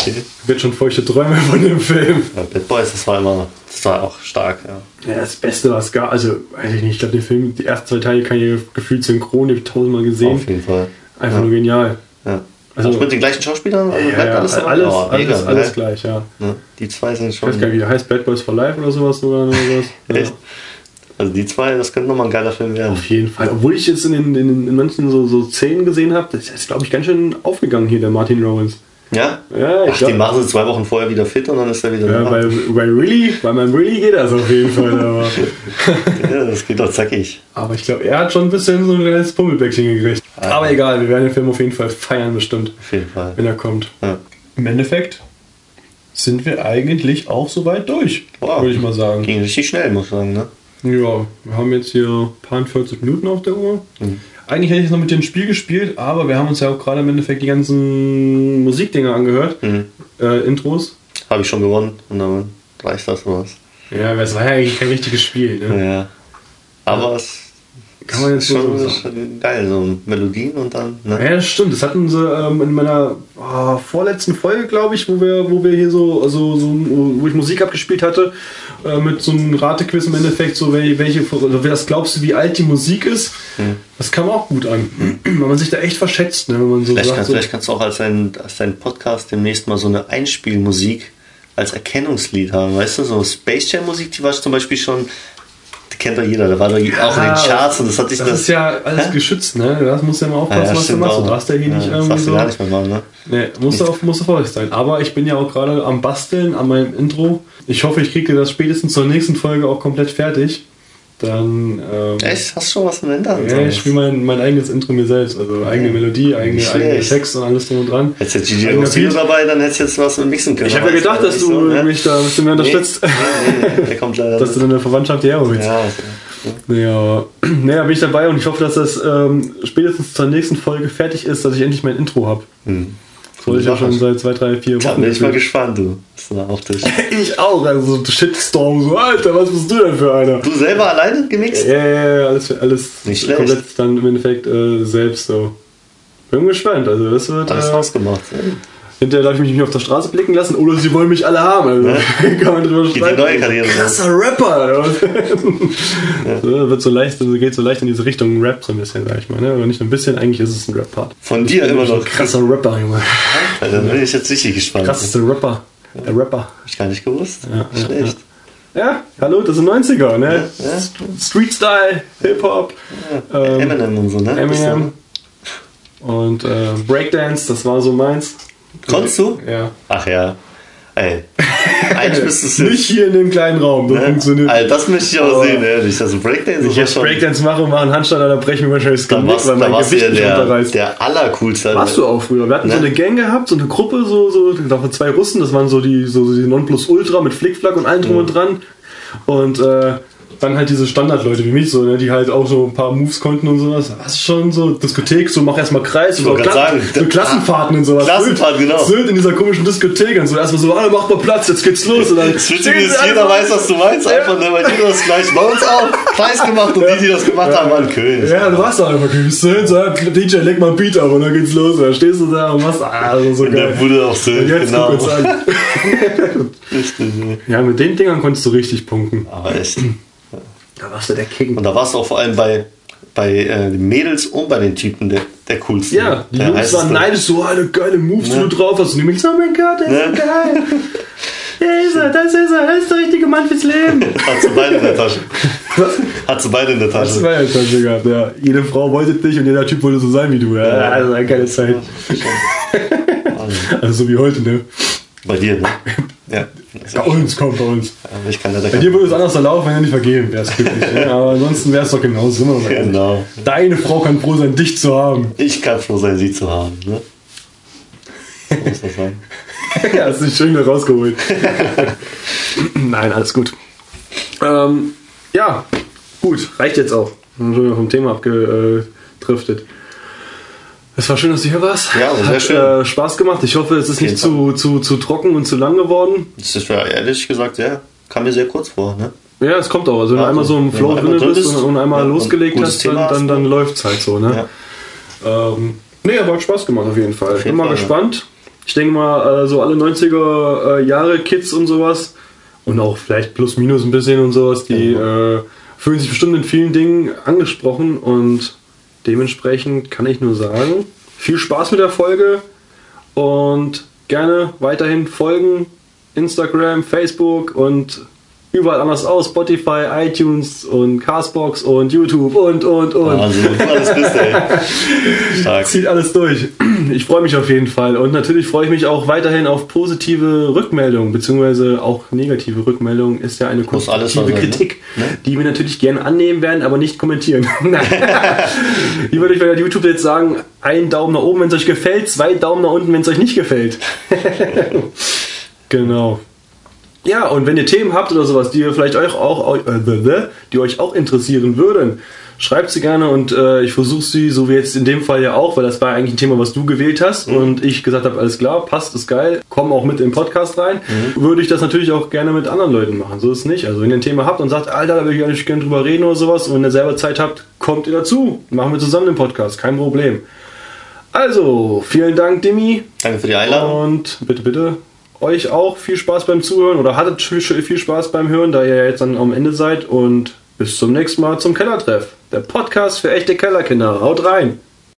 Okay. Wird schon feuchte Träume von dem Film. Ja, Bad Boys, das war immer, das war auch stark, ja. Ja, das Beste, was es gab. Also, weiß ich nicht, ich glaube, den Film, die ersten zwei Teile kann ich gefühlt synchron, ich tausendmal gesehen. Auf jeden Fall. Einfach ja. nur genial. Ja. Also- Also, mit den gleichen Schauspielern? Also Ja, bleibt ja, alles, alles, dabei? alles, Oh, mega, alles, alles ne? gleich, ja. Ne? Die zwei sind Ich schon. weiß gar nicht, wie der heißt, Bad Boys for Life oder sowas oder sowas. Ja. Echt? Also die zwei, das könnte nochmal ein geiler Film werden. Auf jeden Fall. Obwohl ich jetzt in, den, in, in manchen so, so Szenen gesehen habe, das ist, glaube ich, ganz schön aufgegangen hier, der Martin Lawrence. Ja? Ja, ich Ach, glaub- die machen sie zwei Wochen vorher wieder fit und dann ist er wieder Ja, da. bei, bei Really, bei meinem Really geht das auf jeden Fall. Aber, Ja, das geht doch zackig. aber ich glaube, er hat schon ein bisschen so ein kleines Pummelbäckchen gekriegt. Aber egal, wir werden den Film auf jeden Fall feiern bestimmt, Auf jeden Fall. wenn er kommt. Ja. Im Endeffekt sind wir eigentlich auch soweit durch, Wow. würde ich mal sagen. Ging richtig schnell, muss ich sagen, ne? Ja, wir haben jetzt hier ein paar 40 Minuten auf der Uhr. Mhm. Eigentlich hätte ich noch mit dem Spiel gespielt, aber wir haben uns ja auch gerade im Endeffekt die ganzen Musikdinger angehört, Mhm. äh, Intros. Habe ich schon gewonnen und dann reicht das was. Ja, es war ja eigentlich kein richtiges Spiel. Ne? Ja. Aber es Kann man jetzt ist so schon, sagen. schon geil, so Melodien und dann. Ne? Ja, das stimmt. Das hatten sie ähm, in meiner oh, vorletzten Folge, glaube ich, wo wir, wo wir hier so, also, so, wo ich Musik abgespielt hatte, äh, mit so einem Ratequiz im Endeffekt, so welche, welche also, was glaubst du, wie alt die Musik ist? Hm. Das kam auch gut an. Weil man sich da echt verschätzt, ne? wenn man so Vielleicht, sagt. kannst, So, vielleicht kannst du auch als dein, als dein Podcast demnächst mal so eine Einspielmusik als Erkennungslied haben, weißt du? So Space Jam Musik, die war zum Beispiel schon, kennt doch jeder, da war doch auch in den Charts und das hat sich das ist ja alles Hä? geschützt, ne? Da musst du ja mal Ja, aufpassen, ja, was du machst. auch. Du darfst ja hier Ja, nicht das irgendwie darfst du so. gar nicht mehr machen, ne? Nee, musst du, auf, musst du vorsichtig sein. Aber ich bin ja auch gerade am Basteln an meinem Intro. Ich hoffe, ich kriege das spätestens zur nächsten Folge auch komplett fertig. Dann. Ähm, Echt? Hast du schon was den Händen? Ja, ich spiele mein, mein eigenes Intro mir selbst. Also eigene Melodie, eigene, eigene. Text und alles drum und dran. Hättest jetzt Gigi Agostino Beat. dabei, dann hättest du jetzt was mixen können. Ich habe ja gedacht, dass du so, ne? mich da ein bisschen mehr unterstützt, Nee, nee, nee, der kommt leider dass du deine Verwandtschaft hierher holst. Ja, Nee, aber naja, bin ich dabei und ich hoffe, dass das ähm, spätestens zur nächsten Folge fertig ist, dass ich endlich mein Intro habe. hm. Wollte ich ja schon seit zwei, drei, vier Da Wochen. bin ich mal gespannt, du. Das ist ein Auftisch. Ich auch, also so Shitstorm, so, Alter, was bist du denn für einer? Du selber alleine gemixt? Ja, ja, ja, alles, alles Nicht schlecht. komplett dann im Endeffekt äh, selbst so. Bin gespannt, also das wird. Alles Äh, ausgemacht. Hinterher darf ich mich nicht mehr auf der Straße blicken lassen oder sie wollen mich alle haben. Also kann man drüber streiten. neue Karriere. Krasser Rapper! so, wird so leicht, also geht so leicht in diese Richtung Rap so ein bisschen, sag ich mal. Ne? Aber nicht nur ein bisschen, eigentlich ist es ein Rap-Part. Von dir immer noch. Krasser Rapper, Junge. Da bin ich jetzt richtig gespannt. Krasseste Rapper. Der Rapper. Hab ich gar nicht gewusst. Ja, ja, Schlecht. Ja, hallo, das sind 90er, ne? Ja. Street Style, Hip-Hop. Ähm, Eminem und so, ne? Eminem und äh, Breakdance, das war so meins. Konntest du? Ja. Ach ja. Ey. Eigentlich bist du Nicht hier in dem kleinen Raum, das funktioniert. Alter, das möchte ich auch Aber- sehen, ehrlich. Also Breakdance Wenn ich jetzt. Breakdance mache und mache einen Handstand, dann breche ich mir wahrscheinlich das Da Genick, weil mein Gewicht ja nicht der, runterreißt. der allercoolste. Warst du auch früher. Wir hatten so Ne? eine Gang gehabt, so eine Gruppe, so, so, da waren zwei Russen, das waren so die, so die Nonplusultra mit Flickflack und allem drum und dran. Und äh, dann halt diese Standardleute wie mich, so, ne, die halt auch so ein paar Moves konnten und sowas. Was schon so Diskothek, so mach erstmal Kreis, so, Kla sagen, so Klassenfahrten und sowas. Klassenfahrt, Sylt, genau. Sylt in dieser komischen Diskothek und so erstmal so, alle mach mal Platz, jetzt geht's los. Und dann das Witzige ist, jeder weiß, was du meinst, einfach, ne, weil jeder das gleich bei uns auch Kreis gemacht und die, die das gemacht haben, waren Köln. Ja, du warst da einfach König Sylt, so, DJ, leg mal ein Beat ab und dann geht's los. Und dann stehst du da und machst, ah, so, so In der geil. Bude auf Sylt, Jetzt genau. guck uns an. Richtig, ne. Ja, mit den Dingern konntest du richtig punkten. Aber echt. Da warst du der King. Und da warst du auch vor allem bei, bei äh, den Mädels und bei den Typen der, der coolste. Ja, die der Jungs waren neidisch, so eine geile Moves, Ne? du drauf hast. Und die mich so, oh mein Gott, der ist Ne? so geil. Der ist er, das ist er, das ist der richtige Mann fürs Leben. Hat sie beide in der Tasche. Hat sie beide in der Tasche. war ja Tasche gehabt, ja. Jede Frau wollte dich und jeder Typ wollte so sein wie du. Ja, Ja. das war eine geile Zeit. Also so wie heute, ne? Bei dir, ne? Ja. Bei uns, komm, bei uns. Ich kann ja Bei dir würde es anders laufen, wenn er nicht vergeben wärst, glücklich. ne? Aber ansonsten wäre es doch genauso. Ehrlich. Genau. Deine Frau kann froh sein, dich zu haben. Ich kann froh sein, sie zu haben. Ne? So muss das sein. ja, hast dich schön wieder rausgeholt. Nein, alles gut. Ähm, ja, gut, reicht jetzt auch. Schon wieder vom Thema abgedriftet. Es war schön, dass du hier warst. Ja, sehr Hat schön. Äh, Spaß gemacht. Ich hoffe, es ist nicht zu, zu, zu trocken und zu lang geworden. Das ist ja ehrlich gesagt sehr, kam mir sehr kurz vor. Ne? Ja, es kommt auch. Also, wenn du Ja, einmal so im Flow drin bist und, und einmal ja, und losgelegt gutes hast, dann, dann, hast, dann ne? läuft es halt so. Ne? Ja. Ähm, nee, aber hat Spaß gemacht auf jeden Fall. jeden Bin mal Fall, ja. gespannt. Ich denke mal, äh, so alle 90er äh, Jahre Kids und sowas und auch vielleicht plus minus ein bisschen und sowas, die äh, fühlen sich bestimmt in vielen Dingen angesprochen und dementsprechend kann ich nur sagen, viel Spaß mit der Folge und gerne weiterhin folgen. Instagram, Facebook und überall anders aus. Spotify, iTunes und Castbox und YouTube und und und. Also, du alles bist, ey. Stark. Zieht alles durch. Ich freue mich auf jeden Fall. Und natürlich freue ich mich auch weiterhin auf positive Rückmeldungen, beziehungsweise auch negative Rückmeldungen ist ja eine konstruktive sein, ne? Kritik, Ne? die wir natürlich gerne annehmen werden, aber nicht kommentieren. Wie würde ich bei YouTube jetzt sagen, einen Daumen nach oben, wenn es euch gefällt, zwei Daumen nach unten, wenn es euch nicht gefällt. genau. Ja, und wenn ihr Themen habt oder sowas, die ihr vielleicht euch auch, äh, die euch auch interessieren würden, schreibt sie gerne und äh, ich versuche sie, so wie jetzt in dem Fall ja auch, weil das war eigentlich ein Thema, was du gewählt hast und ich gesagt habe, alles klar, passt, ist geil, komm auch mit im Podcast rein, würde ich das natürlich auch gerne mit anderen Leuten machen. So ist es nicht. Also wenn ihr ein Thema habt und sagt, Alter, da will ich eigentlich gerne drüber reden oder sowas und wenn ihr selber Zeit habt, kommt ihr dazu. Machen wir zusammen den Podcast, kein Problem. Also, vielen Dank, Dimi. Danke für die Einladung. Und bitte, bitte euch auch viel Spaß beim Zuhören oder hattet viel viel Spaß beim Hören, da ihr ja jetzt dann am Ende seid. Und bis zum nächsten Mal zum Kellertreff. Der Podcast für echte Kellerkinder. Haut rein!